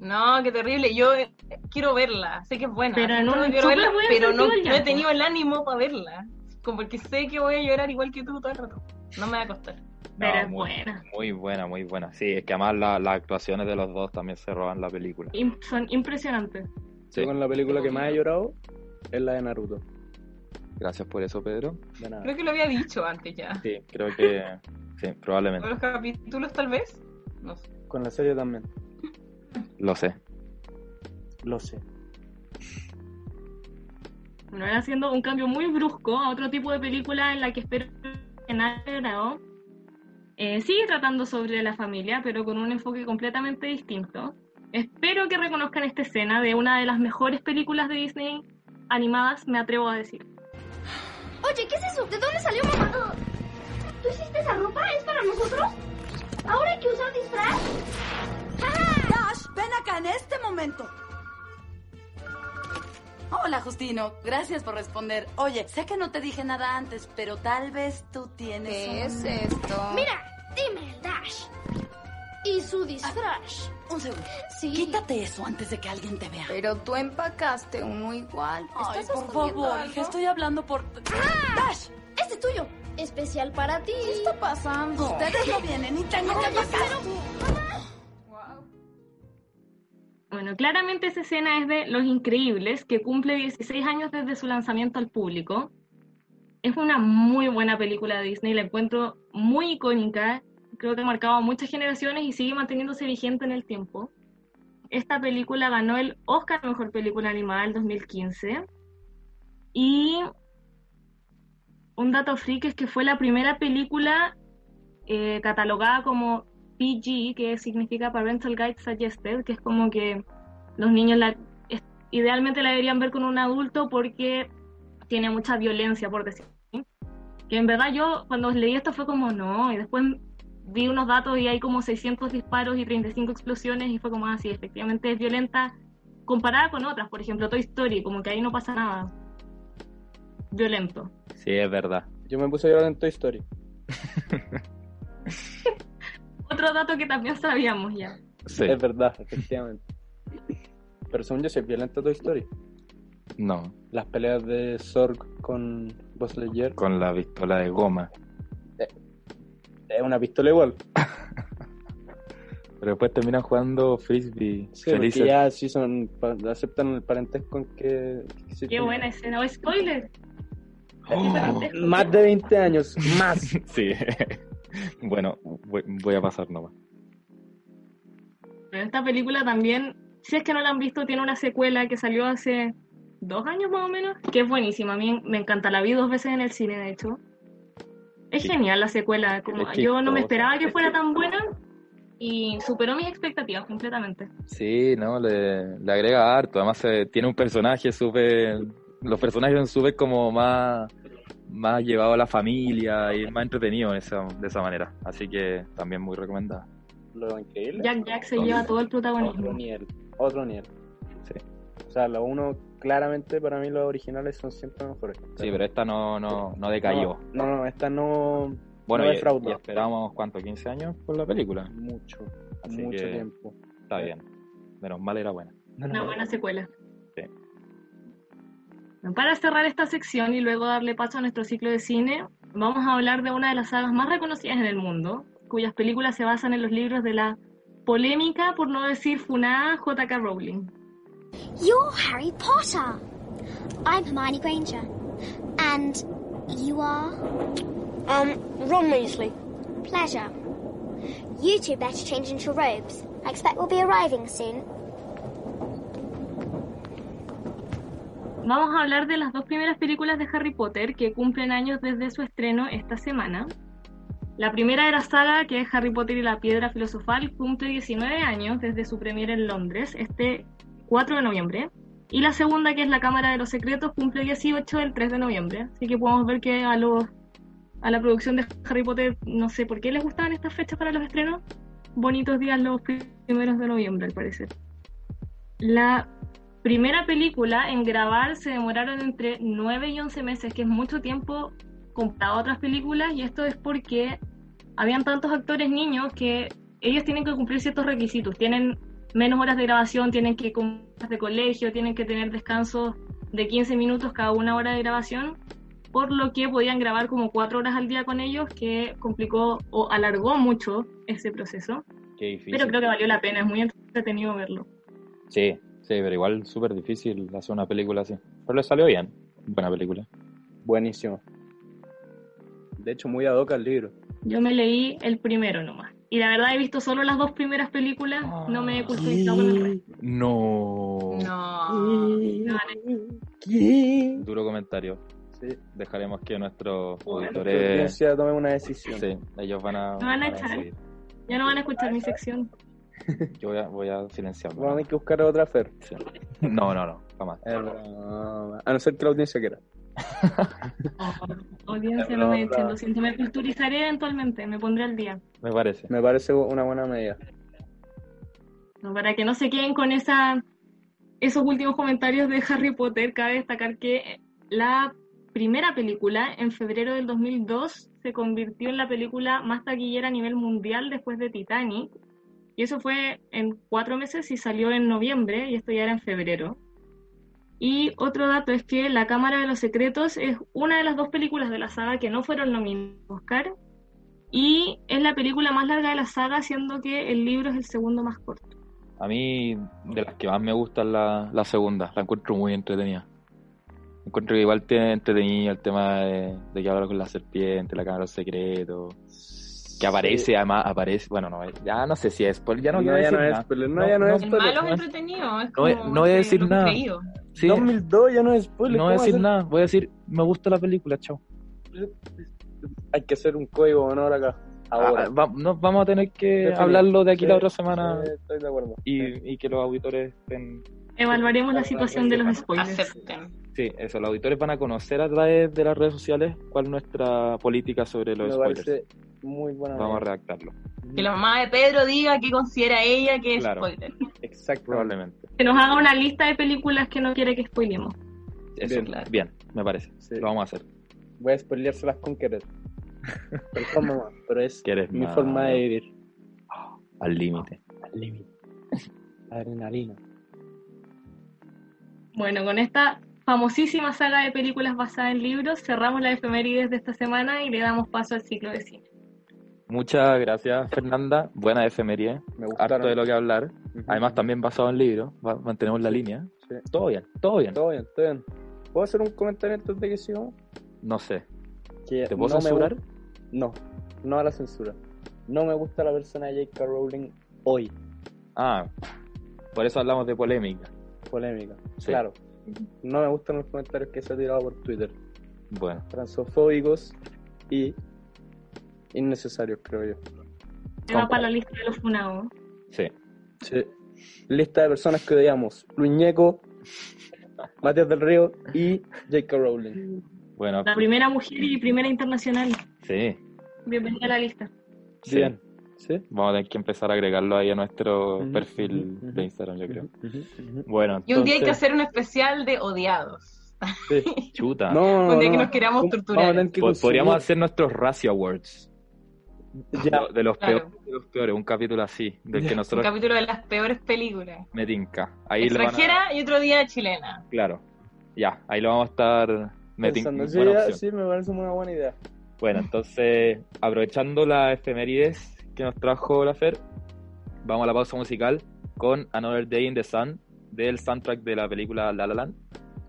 No, qué terrible. Yo eh, quiero verla. Sé que es buena. Pero un quiero verla, buen pero no, no he tenido el ánimo para verla. Como porque sé que voy a llorar igual que tú todo el rato. No me va a costar. Pero No, es muy, buena. Muy buena, muy buena. Sí, es que además la- las actuaciones de los dos también se roban la película. Son impresionantes. Sí. Yo con la película que más he llorado es la de Naruto. Gracias por eso, Pedro. De nada. Creo que lo había dicho antes ya. Sí, creo que sí, ¿Con probablemente. los capítulos tal vez? No sé. Con la serie también. Lo sé. Lo sé. Bueno, ahora haciendo un cambio muy brusco a otro tipo de película en la que espero que nadie haya grabado. Eh, sigue tratando sobre la familia, pero con un enfoque completamente distinto. Espero que reconozcan esta escena de una de las mejores películas de Disney animadas, me atrevo a decir. Oye, ¿qué es eso? ¿De dónde salió mamá? ¿Tú hiciste esa ropa? ¿Es para nosotros? ¿Ahora hay que usar disfraz? Dash, ven acá en este momento. Hola, Justino. Gracias por responder. Oye, sé que no te dije nada antes, pero tal vez tú tienes. ¿Qué un- es esto? Mira, dime el Dash. ¿Y su disfraz? Un segundo. Sí. Quítate eso antes de que alguien te vea. Pero tú empacaste uno igual. Ay, ¿Estás por favor, algo? hija, estoy hablando por. ¡Dash! Este es tuyo. Especial para ti. ¿Qué está pasando? Ustedes no vienen y tengo que Bueno, claramente esa escena es de Los Increíbles, que cumple 16 años desde su lanzamiento al público. Es una muy buena película de Disney, la encuentro muy icónica, creo que ha marcado a muchas generaciones y sigue manteniéndose vigente en el tiempo. Esta película ganó el Oscar a Mejor Película Animada del 2015. Y un dato freak es que fue la primera película eh, catalogada como PG, que significa Parental Guide Suggested, que es como que los niños la, es- idealmente la deberían ver con un adulto porque tiene mucha violencia, por decir. Que en verdad yo cuando leí esto fue como no, y después vi unos datos y hay como 600 disparos y 35 explosiones y fue como así, efectivamente es violenta comparada con otras, por ejemplo Toy Story, como que ahí no pasa nada. Violento. Sí, es verdad. Yo me puse a llorar en Toy Story. Otro dato que también sabíamos ya. Sí. Es verdad, efectivamente. Pero según yo, sí es violenta Toy Story. No, Las peleas de Zorg con Buzz Lightyear. con la pistola de goma. Es una pistola igual. Pero después terminan jugando frisbee. Sí, porque felices. ya sí son, aceptan el parentesco en que... que sí Qué buena escena. ¡Oh, spoiler! Oh. Más de 20 años, más. Sí. bueno, voy, voy a pasar nomás. Pero esta película también, si es que no la han visto, tiene una secuela que salió hace dos años más o menos, que es buenísima. A mí me encanta, la vi dos veces en el cine, de hecho. Es Sí. genial la secuela. Como, Es yo no me esperaba que fuera tan buena y superó mis expectativas completamente. Sí, no, le, le agrega harto. Además, eh, tiene un personaje súper. Los personajes son súper como más, más llevados a la familia y más entretenidos de esa, de esa manera. Así que también muy recomendada. Lo increíble. Jack Jack se lleva todo el Otro protagonismo. nivel. Otro nivel. Sí. O sea, lo uno, claramente para mí los originales son siempre mejores. Sí, pero esta no, no, no decayó. No, no, esta no. bueno, no y, esperamos, ¿cuánto? ¿15 años por la película? Mucho. Así mucho que- tiempo. Está bien. Menos mal era buena. Una buena secuela. Sí. Para cerrar esta sección y luego darle paso a nuestro ciclo de cine, vamos a hablar de una de las sagas más reconocidas en el mundo, cuyas películas se basan en los libros de la polémica, por no decir funada, J.K. Rowling. You're Harry Potter. I'm Hermione Granger. And you are? Um, Ron Weasley. Pleasure. You two better change into robes. I expect we'll be arriving soon. Vamos a hablar de las dos primeras películas de Harry Potter que cumplen años desde su estreno esta semana. La primera de la saga, que es Harry Potter y la Piedra Filosofal, cumple 19 años desde su premiere en Londres, este 4 de noviembre. Y la segunda, que es La Cámara de los Secretos, cumple 18 el 3 de noviembre. Así que podemos ver que a los a la producción de Harry Potter, no sé por qué les gustaban estas fechas para los estrenos. Bonitos días los primeros de noviembre, al parecer. La primera película en grabar se demoraron entre 9 y 11 meses, que es mucho tiempo comparado a otras películas, y esto es porque habían tantos actores niños que ellos tienen que cumplir ciertos requisitos, tienen menos horas de grabación, tienen que ir de colegio, tienen que tener descansos de 15 minutos cada una hora de grabación, por lo que podían grabar como 4 horas al día con ellos, que complicó o alargó mucho ese proceso, Qué difícil. pero creo que valió la pena, es muy entretenido verlo. Sí, sí, pero igual súper difícil hacer una película así. Pero le salió bien. Buena película. Buenísimo. De hecho, muy ad hoc al libro. Yo me leí el primero nomás. Y la verdad he visto solo las dos primeras películas, no me he culturizado con el resto. No. No. No, Duro comentario. Sí. Dejaremos que nuestros La auditores. audiencia tome una decisión. Sí, ellos van a. Me van a van echar. decidir. ya no van a escuchar mi sección. Yo voy a, voy a silenciarlo. Vamos a tener que buscar otra Fer. Sí. No, no, no, jamás. A no ser que la audiencia quiera. Audiencia, no me echen, lo siento, me culturizaré eventualmente, me pondré al día. Me parece. Me parece una buena medida. No, Para que no se queden con esa, esos últimos comentarios de Harry Potter, cabe destacar que la primera película, en febrero del 2002, se convirtió en la película más taquillera a nivel mundial después de Titanic. Y eso fue en cuatro meses y salió en noviembre, y esto ya era en febrero. Y otro dato es que La Cámara de los Secretos es una de las dos películas de la saga que no fueron nominadas a Oscar. Y es la película más larga de la saga, siendo que el libro es el segundo más corto. A mí, de las que más me gusta es la, la segunda, la encuentro muy entretenida. Encuentro que igual tiene entretenido el tema de, de que habla con la serpiente, la cámara de los secretos. Que aparece, además, aparece. Bueno, no, ya no sé si es spoiler, ya no, No, decir no es nada. no, ya no es El spoiler. malo es entretenido. Es No, como no voy a decir nada. creído. Sí, 2002 ya no es spoiler. no voy a ¿cómo decir nada, voy a decir, me gusta la película, chao. Hay que hacer un código de honor acá. Ahora. Ah, va- no, vamos a tener que hablarlo de aquí Sí, la otra semana sí, estoy de acuerdo. y, y que los auditores estén... Evaluaremos la situación de los spoilers. Acepten. Sí, eso, los auditores van a conocer a través de las redes sociales cuál es nuestra política sobre los Me spoilers. parece muy buena. Vamos a redactarlo, Que la mamá de Pedro diga que considera ella que es Claro. spoiler. Exacto. probablemente. Que nos haga una lista de películas que no quiere que spoilemos. Eso, Bien. bien, bien, me parece. Sí. Lo vamos a hacer. Voy a spoileárselas con querer. Perdón, mamá, pero es mi malo. forma de vivir. Al límite. Al límite. Adrenalina. Bueno, con esta famosísima saga de películas basada en libros, cerramos la efemérides de esta semana y le damos paso al ciclo de cine. Muchas gracias, Fernanda. Buena efeméride. Me Harto gustaron. de lo que hablar. Además, también basado en libros. Va- Mantenemos la línea. Sí. Todo bien, todo bien. Todo bien, todo bien. ¿Puedo hacer un comentario antes de que sigamos? No sé. Que ¿Te puedo no me censurar? No, no a la censura. No me gusta la persona de J.K. Rowling hoy. Ah, por eso hablamos de polémica. Polémica. Sí. Claro. No me gustan los comentarios que se ha tirado por Twitter. Bueno, Transofóbicos y innecesarios, creo yo. Se va para la lista de los funados. sí. Sí. Lista de personas que odiamos. Luñeco, Matías del Río y J.K. Rowling. Bueno, La primera mujer y primera internacional. sí. Bienvenida a la lista. sí. Bien. ¿Sí? Vamos a tener que empezar a agregarlo ahí a nuestro perfil de Instagram, yo creo. Bueno, Y un día hay que hacer un especial de odiados. Sí. chuta. No, no, Un día que no. nos queramos torturar. que Podríamos consumir- hacer nuestros Razzie Awards. Ya. De los, Claro. peores, de los peores, un capítulo así, del que Ya. Un nosotros capítulo de las peores películas. me tinca. Ahí lo van a- Extranjera y otro día chilena. Claro. Ya, ahí lo vamos a estar me. Sí, sí, me parece una buena idea. Bueno, entonces, aprovechando la efemérides que nos trajo la Fer, vamos a la pausa musical con Another Day in the Sun del soundtrack de la película La La Land.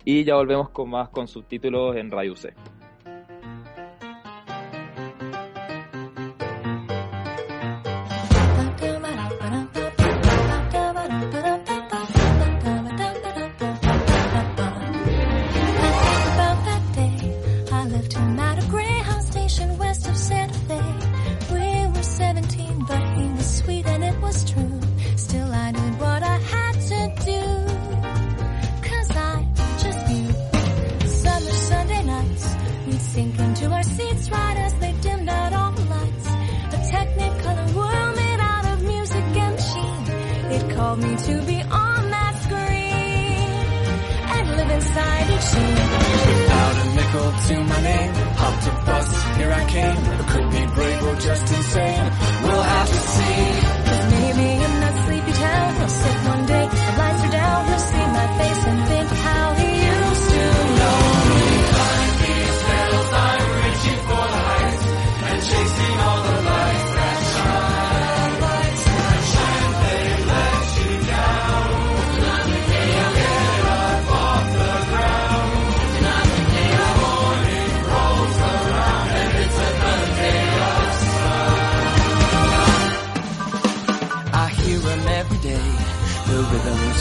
Y ya volvemos con más con subtítulos en Radio C.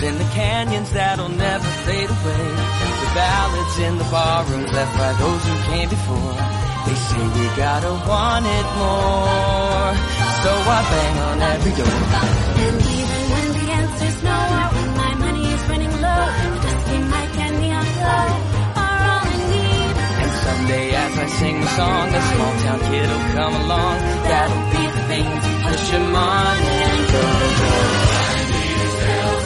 in the canyons that'll never fade away. The ballads in the barrooms left by those who came before. They say we gotta want it more. So I bang on every door. And even when the answer's no, or when my money is running low, the dusty mic and neon glow are all I need. And someday as I sing the song, a small town kid'll come along. That'll be the thing to push him on and go, go. Bueno,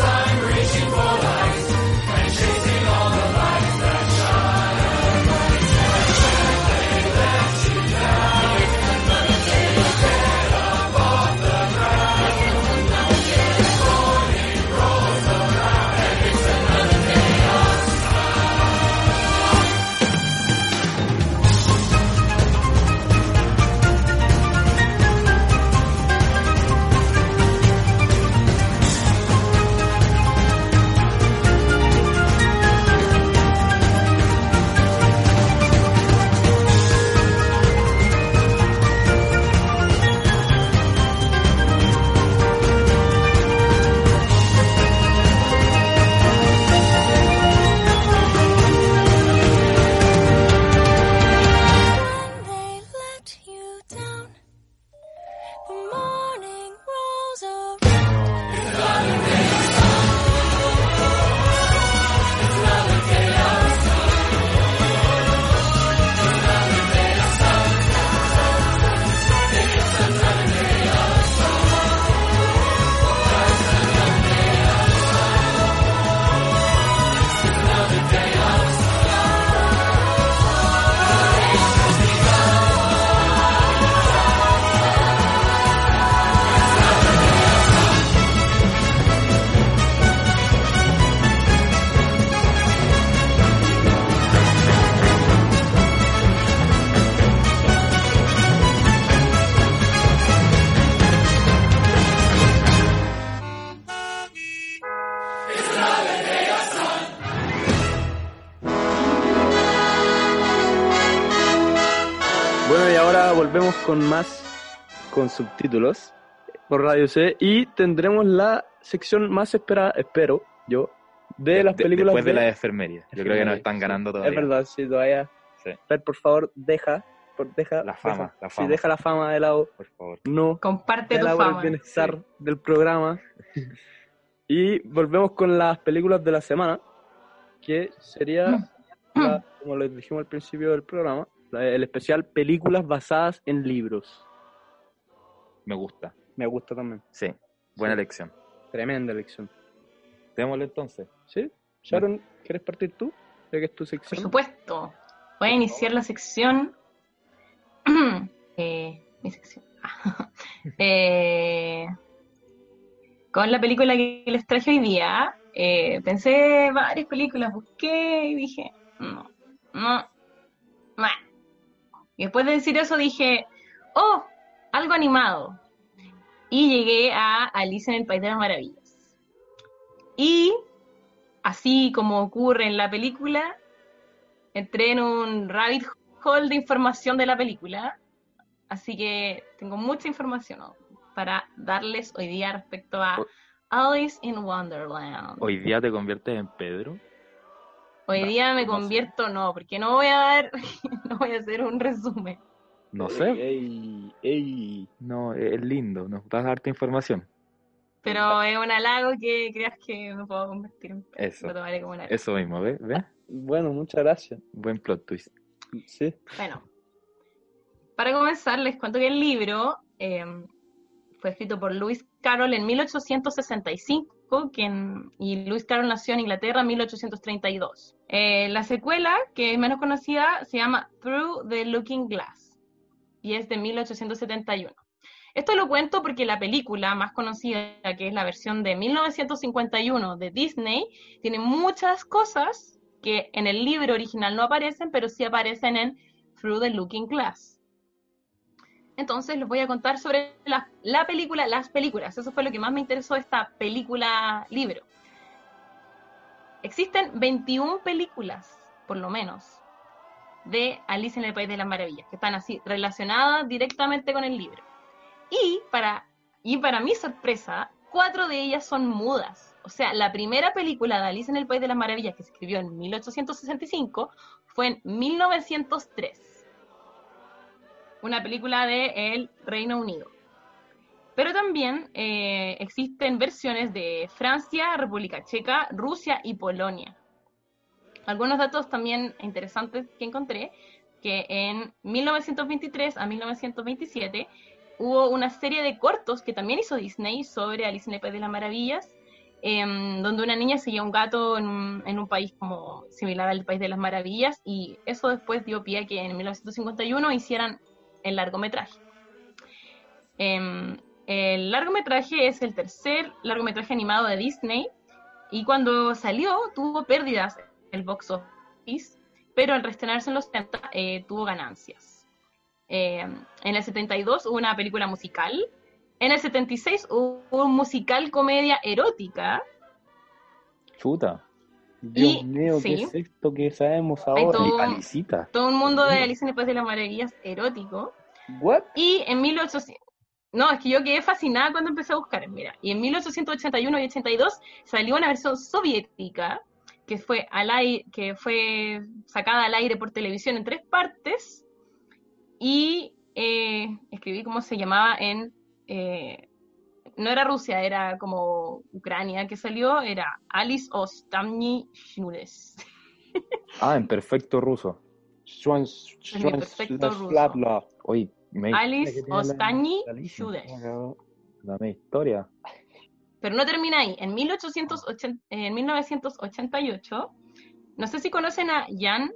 con más, con subtítulos por Radio C y tendremos la sección más esperada, espero yo, de las De- películas Después de la enfermería. Yo creo que nos están Sí, ganando todavía. Es verdad, sí, todavía. Sí. Fer, por favor, deja, por, deja La fama, deja- la sí, fama. deja la fama de lado, Por favor. no Comparte tu por el fama. bienestar del programa. y volvemos con las películas de la semana, que sería, la- como les dijimos al principio del programa, el especial películas basadas en libros. Me gusta. Me gusta también. Sí. Buena Sí. elección. Tremenda elección. Démosle entonces. ¿Sí? Sharon, ¿quieres partir tú? Ya que es tu Por sección. supuesto. Voy a iniciar la sección. Eh, mi sección. Eh, con la película que les traje hoy día. eh, pensé varias películas, busqué y dije, no, no, no. Y después de decir eso dije, oh, algo animado. Y llegué a Alice en el País de las Maravillas. Y así como ocurre en la película, entré en un rabbit hole de información de la película, así que tengo mucha información ¿no? para darles hoy día respecto a Alice in Wonderland. Hoy día te conviertes en Pedro. Hoy día me no sé. convierto, no, porque no voy a dar, no voy a hacer un resumen. No sé. Ey, ey. No, es lindo. Nos vas a darte información. Pero es un halago que creas que me puedo convertir en Eso. Lo tomaré como una Eso mismo, ¿ves? Bueno, muchas gracias. Buen plot twist. Sí. Bueno, para comenzar les cuento que el libro eh, fue escrito por Lewis Carroll en 1865 quien, y Lewis Carroll nació en Inglaterra en 1832. Eh, la secuela, que es menos conocida, se llama Through the Looking Glass y es de 1871. Esto lo cuento porque la película más conocida, que es la versión de 1951 de Disney, tiene muchas cosas que en el libro original no aparecen, pero sí aparecen en Through the Looking Glass. Entonces les voy a contar sobre la, la película, las películas. Eso fue lo que más me interesó de esta película libro. Existen 21 películas, por lo menos, de Alice en el País de las Maravillas, que están así relacionadas directamente con el libro. Y para, y para mi sorpresa, cuatro de ellas son mudas. O sea, la primera película de Alice en el País de las Maravillas que se escribió en 1865 fue en 1903. Una película de el Reino Unido. Pero también eh, existen versiones de Francia, República Checa, Rusia y Polonia. Algunos datos también interesantes que encontré, que en 1923 a 1927 hubo una serie de cortos que también hizo Disney sobre Alice en el País de las Maravillas, em, donde una niña seguía un gato en un, en un país como similar al País de las Maravillas, y eso después dio pie a que en 1951 hicieran el largometraje. Em, el largometraje es el tercer largometraje animado de Disney, y cuando salió tuvo pérdidas en el box office, pero al reestrenarse en los 70 eh, tuvo ganancias. Eh, en el 72 hubo una película musical. En el 76 hubo un musical comedia erótica. Chuta. Dios Y- mío, ¿qué sí. es esto que sabemos ahora? todo- Alicita. Todo un mundo de Alice en el País de las Maravillas erótico. What? Y en 1800... No, es que yo quedé fascinada cuando empecé a buscar. Mira, y en 1881 y 82 salió una versión soviética que fue, al aire, que fue sacada al aire por televisión en tres partes. Y eh, escribí cómo se llamaba en... eh, no era Rusia, era como Ucrania que salió, era Alice Ostamny Shnules. Ah, en perfecto ruso. Schwan- perfecto ruso. Oye, me Alice Ostañi Alicia, Shnules. Dame historia. Pero no termina ahí. En, 1880 en 1988, no sé si conocen a Jan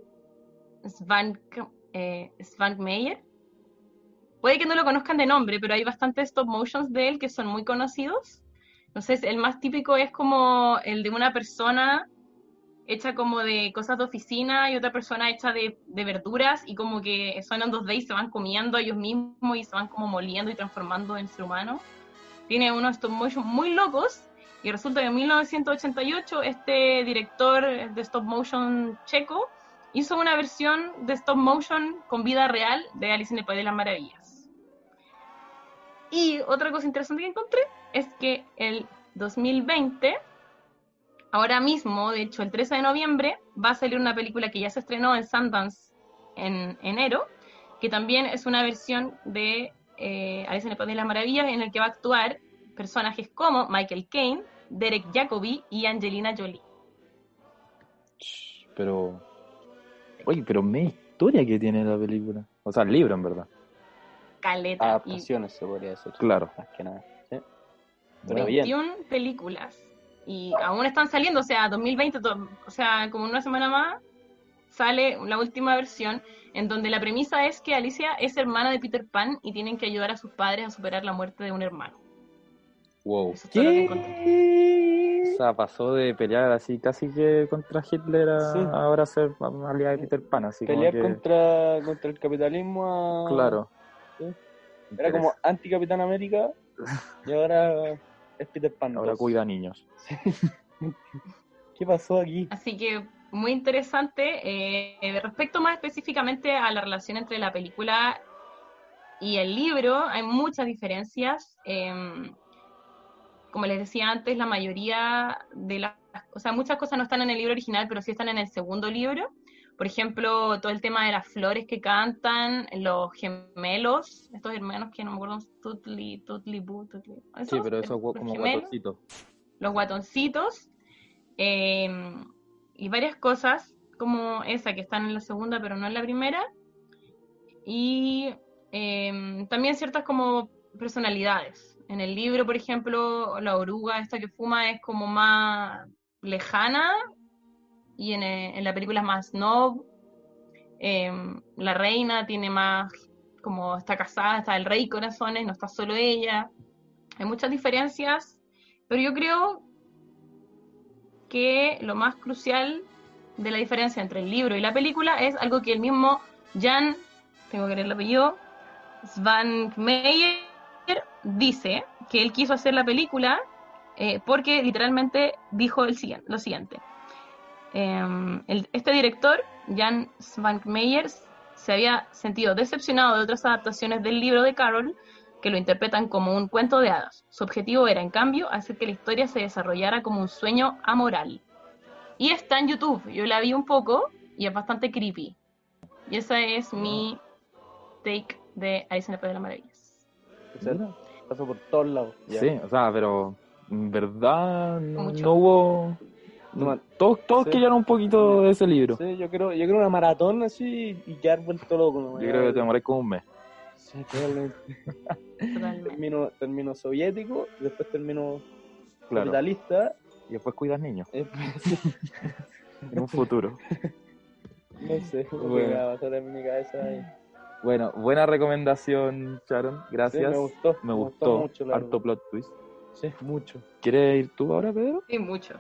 Svank, eh, Svankmajer. Puede que no lo conozcan de nombre, pero hay bastantes stop motions de él que son muy conocidos. No sé, el más típico es como el de una persona hecha como de cosas de oficina y otra persona hecha de, de verduras y como que son en 2D y se van comiendo ellos mismos y se van como moliendo y transformando en ser humano tiene unos stop motion muy locos y resulta que en 1988 este director de stop motion checo hizo una versión de stop motion con vida real de Alice en el País de las Maravillas. Y otra cosa interesante que encontré es que el 2020, ahora mismo, de hecho el 13 de noviembre, va a salir una película que ya se estrenó en Sundance en enero, que también es una versión de eh, Alice en el País de las Maravillas en el que va a actuar personajes como Michael Caine, Derek Jacobi y Angelina Jolie. Pero. Oye, pero me historia que tiene la película. O sea, el libro, en verdad. Caleta. y Adaptaciones, se podría decir. Claro. Más que nada. ¿sí? Pero bien. 21 películas. Y aún están saliendo, o sea, 2020, to- o sea, como una semana más, sale la última versión en donde la premisa es que Alicia es hermana de Peter Pan y tienen que ayudar a sus padres a superar la muerte de un hermano. Wow. Eso es todo lo que encontré. O sea, pasó de pelear así casi que contra Hitler a Sí. ahora ser aliada de Peter Pan, así como Pelear que... contra, contra el capitalismo a... Claro. Sí. Era como anti-Capitán América y ahora es Peter Pan. Ahora dos. cuida niños. ¿Qué pasó aquí? Así que muy interesante. Eh, respecto más específicamente a la relación entre la película y el libro, hay muchas diferencias. Eh, como les decía antes, la mayoría de las, o sea, muchas cosas no están en el libro original, pero sí están en el segundo libro. Por ejemplo, todo el tema de las flores que cantan, los gemelos, estos hermanos que no me acuerdo, Tutli, Tutli, Bu, Tutli. Sí, ¿esos? pero eso Los como gemelos guatoncito. los guatoncitos eh, y varias cosas como esa que están en la segunda pero no en la primera y eh, también ciertas como personalidades en el libro por ejemplo la oruga esta que fuma es como más lejana y en, eh, en la película es más snob Eh, la reina tiene más como está casada está el rey corazones no está solo ella hay muchas diferencias pero yo creo que lo más crucial de la diferencia entre el libro y la película es algo que el mismo Jan, tengo que leer el apellido, Svankmajer dice que él quiso hacer la película eh, porque literalmente dijo el lo siguiente. Eh, el- este director, Jan Svankmajer, se había sentido decepcionado de otras adaptaciones del libro de Carol que lo interpretan como un cuento de hadas. Su objetivo era, en cambio, hacer que la historia se desarrollara como un sueño amoral. Y está en YouTube. Yo la vi un poco y es bastante creepy. Y esa es mi take de Alice en el País de las Maravillas. Pasó por todos lados. ya. Sí, o sea, pero en verdad no hubo... No, todos todos Sí. querían un poquito de ese libro. Sí, yo creo, yo creo una maratón así y quedar vuelto loco. ¿no? Yo creo que te demoré como un mes. Sí, termino, termino soviético, después termino Claro. capitalista. Y después cuidas niños. eh, sí, En un futuro. no sé, Bueno. que va a pasar en mi cabeza. y- Bueno, buena recomendación, Sharon. Gracias. Sí, me gustó, Me me gustó. gustó mucho, la Harto verdad. plot twist. Sí, mucho. ¿Quieres ir tú ahora, Pedro? Sí, muchos.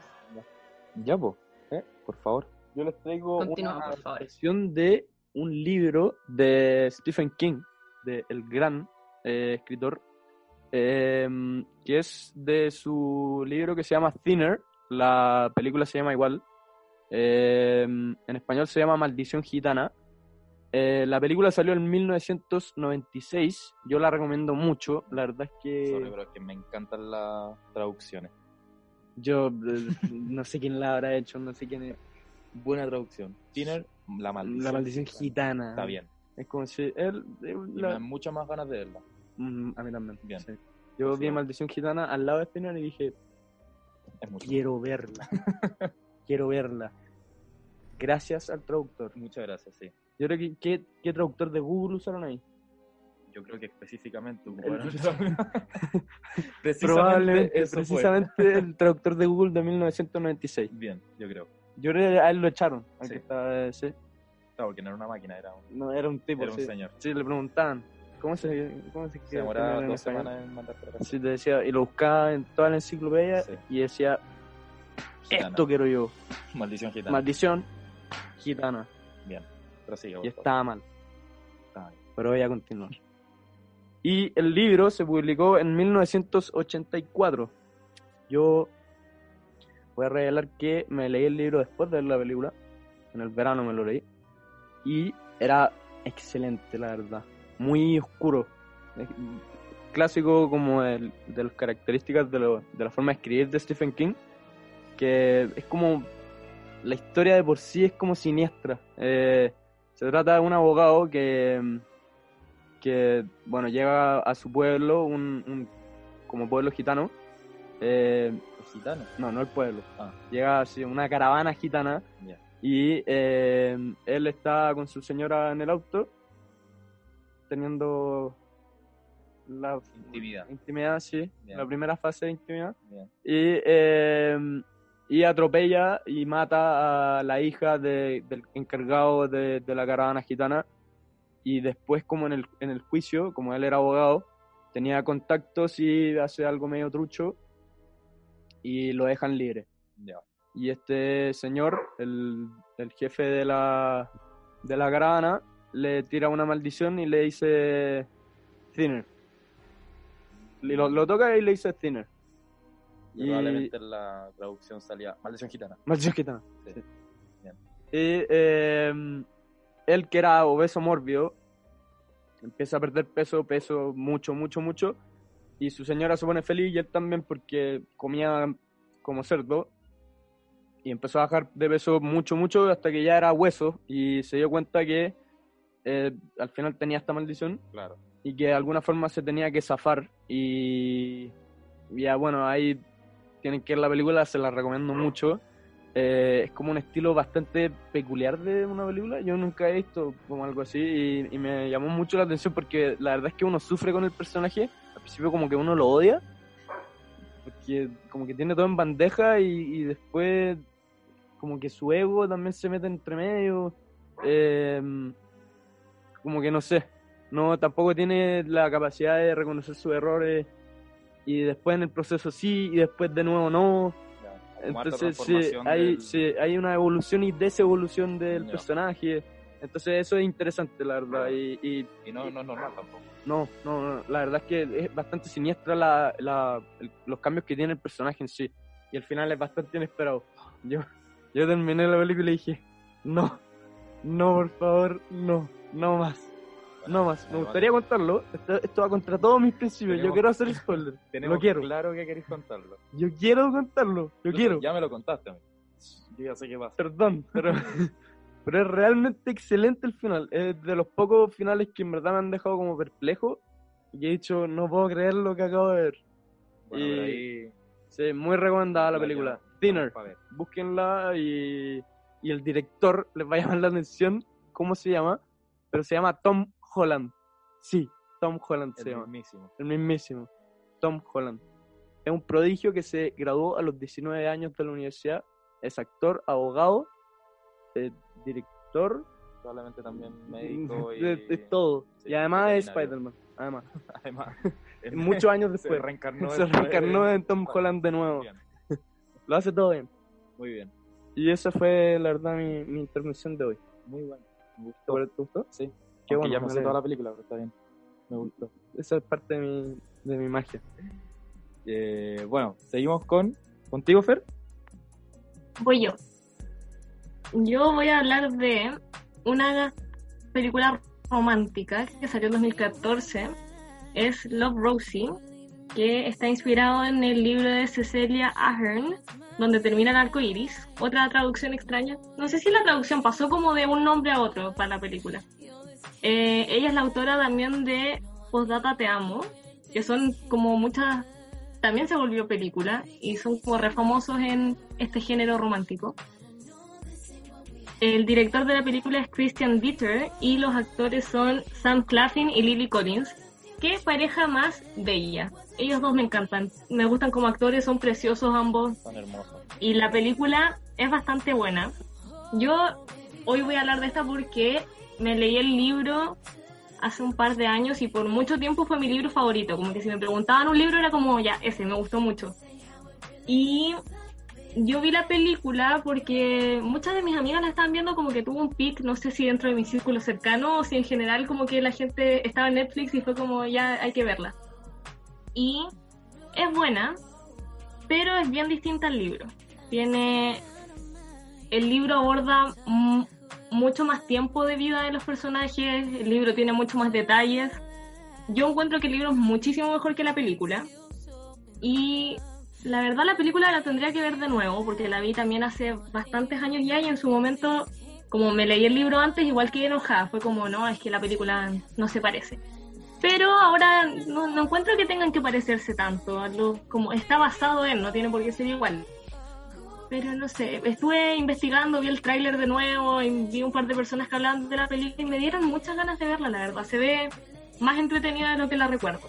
Ya, po. ¿Eh? Por favor. Yo les traigo Continúa, una por favor. versión de un libro de Stephen King, de el gran eh, escritor, eh, que es de su libro que se llama Thinner. La película se llama igual. Eh, en español se llama Maldición Gitana. Eh, la película salió en 1996. Yo la recomiendo mucho. La verdad es que Sorry, pero es que me encantan las traducciones. Yo eh, no sé quién la habrá hecho, no sé quién es. Buena traducción. Thinner, la maldición. La maldición gitana. Está bien. Es como si él. me dan muchas más ganas de verla. Mm, a mí también. Bien. sí. Yo vi Sí. Maldición Gitana al lado de Spinner y dije, quiero verla. quiero verla. Gracias al traductor. Muchas gracias, sí. Yo creo que, ¿qué, qué traductor de Google usaron ahí? Yo creo que específicamente El- ocuparon- Precisamente Probablemente, eso fue. precisamente el traductor de Google de 1996. Bien, yo creo. Yo creo que a él lo echaron. al Sí. que estaba- sí. Claro, porque no era una máquina, era un, No, era un tipo. era un sí. señor. Sí, le preguntaban. ¿Cómo se, cómo se, Se demoraba dos semanas en mandar para. Sí, te decía, y lo buscaba en toda la enciclopedia Sí. y decía, Gitana. esto quiero yo. Maldición gitana. Maldición gitana. Bien. Prosiga, por Y estaba mal. Estaba bien. Pero voy a continuar. Y el libro se publicó en 1984. Yo voy a revelar que me leí el libro después de ver la película. En el verano me lo leí. y era excelente, la verdad. Muy oscuro. Es Clásico como de las características de, lo- de la forma de escribir de Stephen King, que es como la historia de por sí es como siniestra. Eh, se trata de un abogado que, que bueno, llega a su pueblo, un, un- como pueblo gitano. Eh, ¿Gitano? No, no el pueblo. Ah. Llega así, una caravana gitana y eh, él está con su señora en el auto, teniendo la Intimidad. intimidad, sí, la primera fase de intimidad. Y, eh, y atropella y mata a la hija de- del encargado de, de la caravana gitana. Y después, como en el, en el juicio, como él era abogado, tenía contactos y hace algo medio trucho y lo dejan libre. Ya. Y este señor, el, el jefe de la, de la caravana, le tira una maldición y le dice Thinner. Lo, lo toca y le dice Thinner. Y Y- probablemente en la traducción salía Maldición Gitana. Maldición gitana. Sí. Sí. Bien. Y eh, él, que era obeso mórbido, empieza a perder peso, peso mucho, mucho, mucho. Y su señora se pone feliz y él también porque comía como cerdo. Y empezó a bajar de peso mucho, mucho hasta que ya era hueso. Y se dio cuenta que eh, al final tenía esta maldición Claro. y que de alguna forma se tenía que zafar. Y y ya bueno, ahí tienen que ver la película, se la recomiendo mucho. Eh, es como un estilo bastante peculiar de una película. Yo nunca he visto como algo así y, me llamó mucho la atención porque la verdad es que uno sufre con el personaje. Al principio como que uno lo odia. Porque como que tiene todo en bandeja y, y después como que su ego también se mete entre medio. Eh, como que no sé. No, tampoco tiene la capacidad de reconocer sus errores. Y después en el proceso sí, y después de nuevo no. Entonces sí, hay, del- sí, hay una evolución y desevolución del personaje. Entonces eso es interesante, la verdad. Y, y- Y no, no es normal tampoco. no, no, no, la verdad es que es bastante siniestra la, la- el- los cambios que tiene el personaje en sí. Y el final es bastante inesperado. Yo, yo terminé la película y dije, no, no, por favor, no, no más. No más, me gustaría contarlo. Esto, esto va contra todos mis principios. Yo quiero hacer spoiler. Tenemos Lo quiero. claro que queréis contarlo. Yo quiero contarlo. Yo quiero. Ya me lo contaste a mí. Yo ya sé qué pasa. Perdón, pero, pero es realmente excelente el final. Es de los pocos finales que en verdad me han dejado como perplejo. Y he dicho, no puedo creer lo que acabo de ver. Bueno, Y- ahí... Sí, muy recomendada la la película. llamo. Ver. Búsquenla y, y el director les va a llamar la atención. ¿Cómo se llama? Pero se llama Tom Holland. Sí, Tom Holland se El llama. mismísimo. El mismísimo. Tom Holland. Es un prodigio que se graduó a los 19 años de la universidad. Es actor, abogado, eh, director, Probablemente también médico y... de, de todo. Sí, y además es. Spider-Man. Además, Además, muchos años se después. reencarnó, se reencarnó en Tom Holland de nuevo. bien, Lo hace todo bien. Muy bien. Y esa fue, la verdad, mi, mi intervención de hoy. Muy bueno. ¿Te gustó? Sí. Qué Aunque bueno, ya me sé toda la película, pero está bien. Me gustó. Esa es parte de mi, de mi magia. Eh, bueno, seguimos con... ¿Contigo, Fer? Voy yo. Yo voy a hablar de una película romántica que salió en 2014. Es Love Rosie, que está inspirado en el libro de Cecilia Ahern, donde termina el arco iris. Otra traducción extraña. No sé si la traducción pasó como de un nombre a otro para la película. Eh, ella es la autora también de Postdata Te Amo, que son como muchas. También se volvió película y son como re famosos en este género romántico. El director de la película es Christian Dieter y los actores son Sam Claflin y Lily Collins. Qué pareja más bella. Ellos dos me encantan. Me gustan como actores, son preciosos ambos y la película es bastante buena. Yo hoy voy a hablar de esta porque me leí el libro hace un par de años y por mucho tiempo fue mi libro favorito. Como que si me preguntaban un libro era como, ya, ese, me gustó mucho. Y yo vi la película porque muchas de mis amigas la estaban viendo como que tuvo un pic, no sé si dentro de mi círculo cercano o si en general como que la gente estaba en Netflix y fue como, ya hay que verla. Y es buena, pero es bien distinta al libro. Tiene. El libro aborda mucho más tiempo de vida de los personajes, el libro tiene mucho más detalles. Yo encuentro que el libro es muchísimo mejor que la película. Y la verdad la película la tendría que ver de nuevo, porque la vi también hace bastantes años ya y en su momento, como me leí el libro antes, igual que enojada, fue como, no, es que la película no se parece. Pero ahora no, no encuentro que tengan que parecerse tanto, lo- como está basado en, no tiene por qué ser igual. Pero no sé, estuve investigando, vi el tráiler de nuevo, y vi un par de personas que hablaban de la película y me dieron muchas ganas de verla, la verdad. Se ve más entretenida de lo que la recuerdo.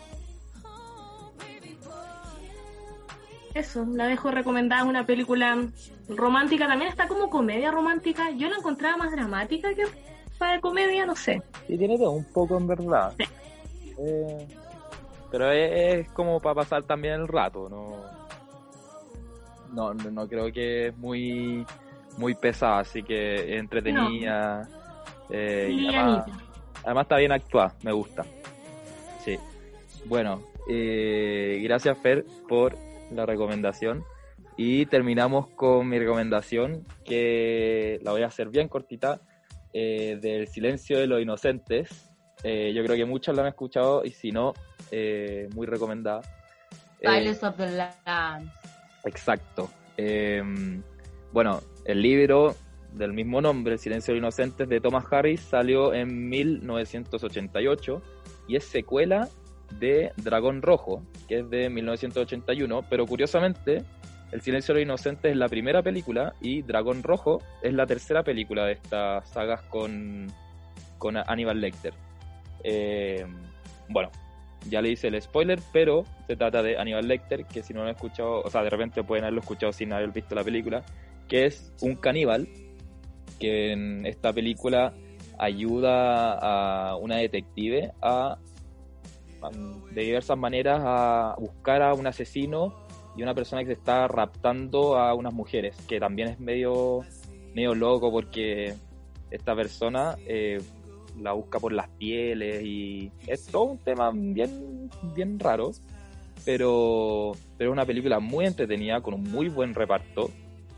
Eso, la dejo recomendada, es una película romántica, también está como comedia romántica. Yo la encontraba más dramática que para comedia, no sé. Sí, tiene todo un poco en verdad. Eh, pero es, es como para pasar también el rato, no, no, no, no creo que es muy, muy pesada, así que es entretenida. eh, y además, además está bien actuada, me gusta. Sí. Bueno, eh, gracias Fer por la recomendación. Y terminamos con mi recomendación, que la voy a hacer bien cortita, eh, del silencio de los inocentes. Eh, yo creo que muchos la han escuchado y si no, eh, muy recomendada. Silence of the Lambs. Exacto. Eh, bueno, el libro del mismo nombre, El silencio de los inocentes, de Thomas Harris, salió en 1988 y es secuela de Dragón Rojo, que es de 1981, pero curiosamente, El silencio de los inocentes es la primera película y Dragón Rojo es la tercera película de estas sagas con, con Aníbal Lecter. Eh, bueno, ya le hice el spoiler, pero se trata de Aníbal Lecter, que si no lo han escuchado, o sea, de repente pueden haberlo escuchado sin haber visto la película, que es un caníbal que en esta película ayuda a una detective a, de diversas maneras a buscar a un asesino y una persona que se está raptando a unas mujeres, que también es medio, medio loco porque esta persona eh, la busca por las pieles y es todo un tema bien, bien raro, pero, pero es una película muy entretenida con un muy buen reparto,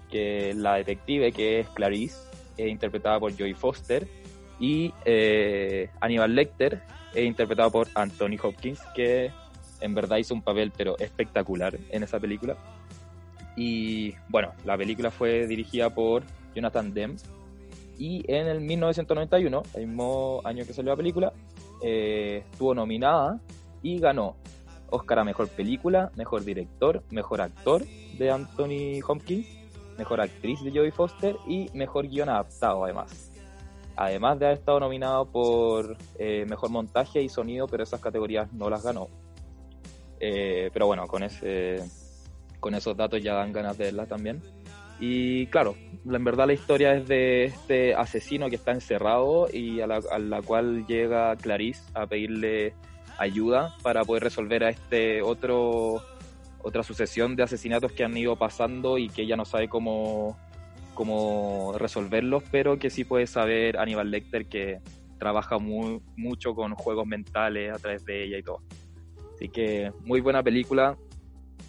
que la detective que es Clarice, es interpretada por Joy Foster, y eh, Aníbal Lecter es interpretado por Anthony Hopkins, que en verdad hizo un papel pero espectacular en esa película. Y bueno, la película fue dirigida por Jonathan Demme, y en el 1991, el mismo año que salió la película, eh, estuvo nominada y ganó Oscar a Mejor Película, Mejor Director, Mejor Actor de Anthony Hopkins, Mejor Actriz de Jodie Foster y Mejor Guión Adaptado además. Además de haber estado nominado por eh, Mejor Montaje y Sonido, pero esas categorías no las ganó. Eh, pero bueno, con, ese, con esos datos ya dan ganas de verla también. Y claro, la- en verdad la historia es de este asesino que está encerrado y a la, a la cual llega Clarice a pedirle ayuda para poder resolver a este otro otra sucesión de asesinatos que han ido pasando y que ella no sabe cómo, cómo resolverlos, pero que sí puede saber Aníbal Lecter que trabaja muy, mucho con juegos mentales a través de ella y todo. Así que muy buena película,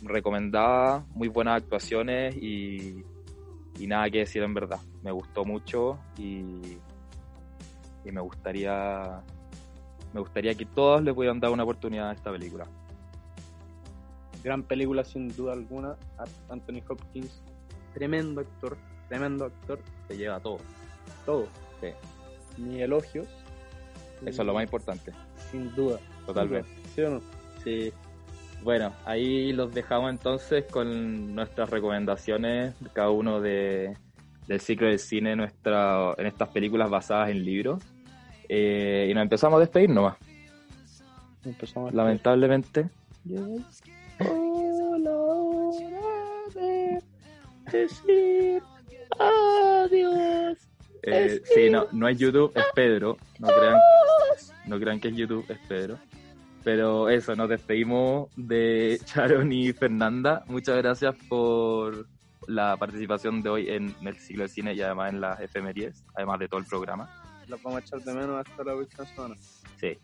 recomendada, muy buenas actuaciones y, y nada que decir en verdad. Me gustó mucho y, y me gustaría me gustaría que todos le pudieran dar una oportunidad a esta película. Gran película sin duda alguna. Anthony Hopkins, tremendo actor, tremendo actor, Se lleva todo. todo. Sí. Mis elogios. Eso es lo más importante. Sin duda. Totalmente. ¿Sí o no? Sí. Bueno, ahí los dejamos entonces con nuestras recomendaciones, cada uno de, del ciclo del cine nuestra, en estas películas basadas en libros. Eh, y nos empezamos a despedir nomás. Empezamos a- Lamentablemente. decir adiós. Eh, sí, no, no es YouTube, es Pedro. No crean, no crean que es YouTube, es Pedro. Pero eso, nos despedimos de Sharon y Fernanda. Muchas gracias por la participación de hoy en el ciclo de cine y además en las efemerías, además de todo el programa. Las vamos a echar de menos hasta la próxima semana. Sí,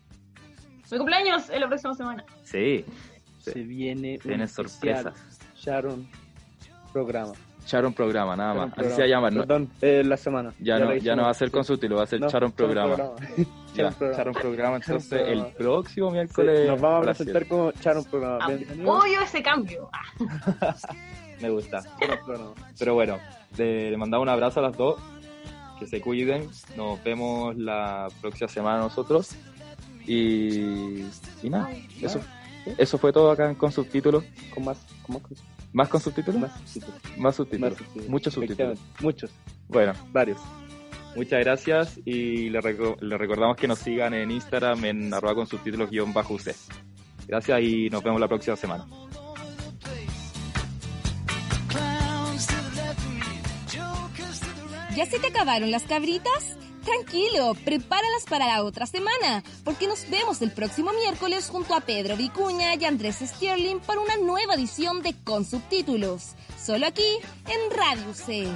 Mi cumpleaños es la próxima semana. sí. Se viene Se vienen un especial sorpresas. Sharon programa. Charon Programa, nada Charon más. Así se Programa. llama, ¿no? Perdón, eh, la semana. Ya, lo no, ya no va a ser Sí. con subtítulos, va a ser No, Charon Programa. Programa. Ya, Charon Programa. Programa, entonces Programa. el próximo Sí, miércoles. nos vamos a presentar como Charon Programa. Bienvenidos, Apoyo ese cambio. Me gusta. Programa. Pero bueno, le, mandamos un abrazo a las dos. Que se cuiden. Nos vemos la próxima semana nosotros. Y, y nada, eso, eso fue todo acá con subtítulos. Con más, con más, ¿Más con subtítulos? más subtítulos. Más subtítulos. Más subtítulos. Muchos subtítulos. Muchos, Bueno, varios. Muchas gracias y le, reco- le recordamos que nos sigan en Instagram en arroba con subtítulos guion bajo UC. Gracias y nos vemos la próxima semana. ¿Ya se te acabaron las cabritas? Tranquilo, prepáralas para la otra semana, porque nos vemos el próximo miércoles junto a Pedro Vicuña y Andrés Stierling para una nueva edición de Con Subtítulos, solo aquí en Radio C.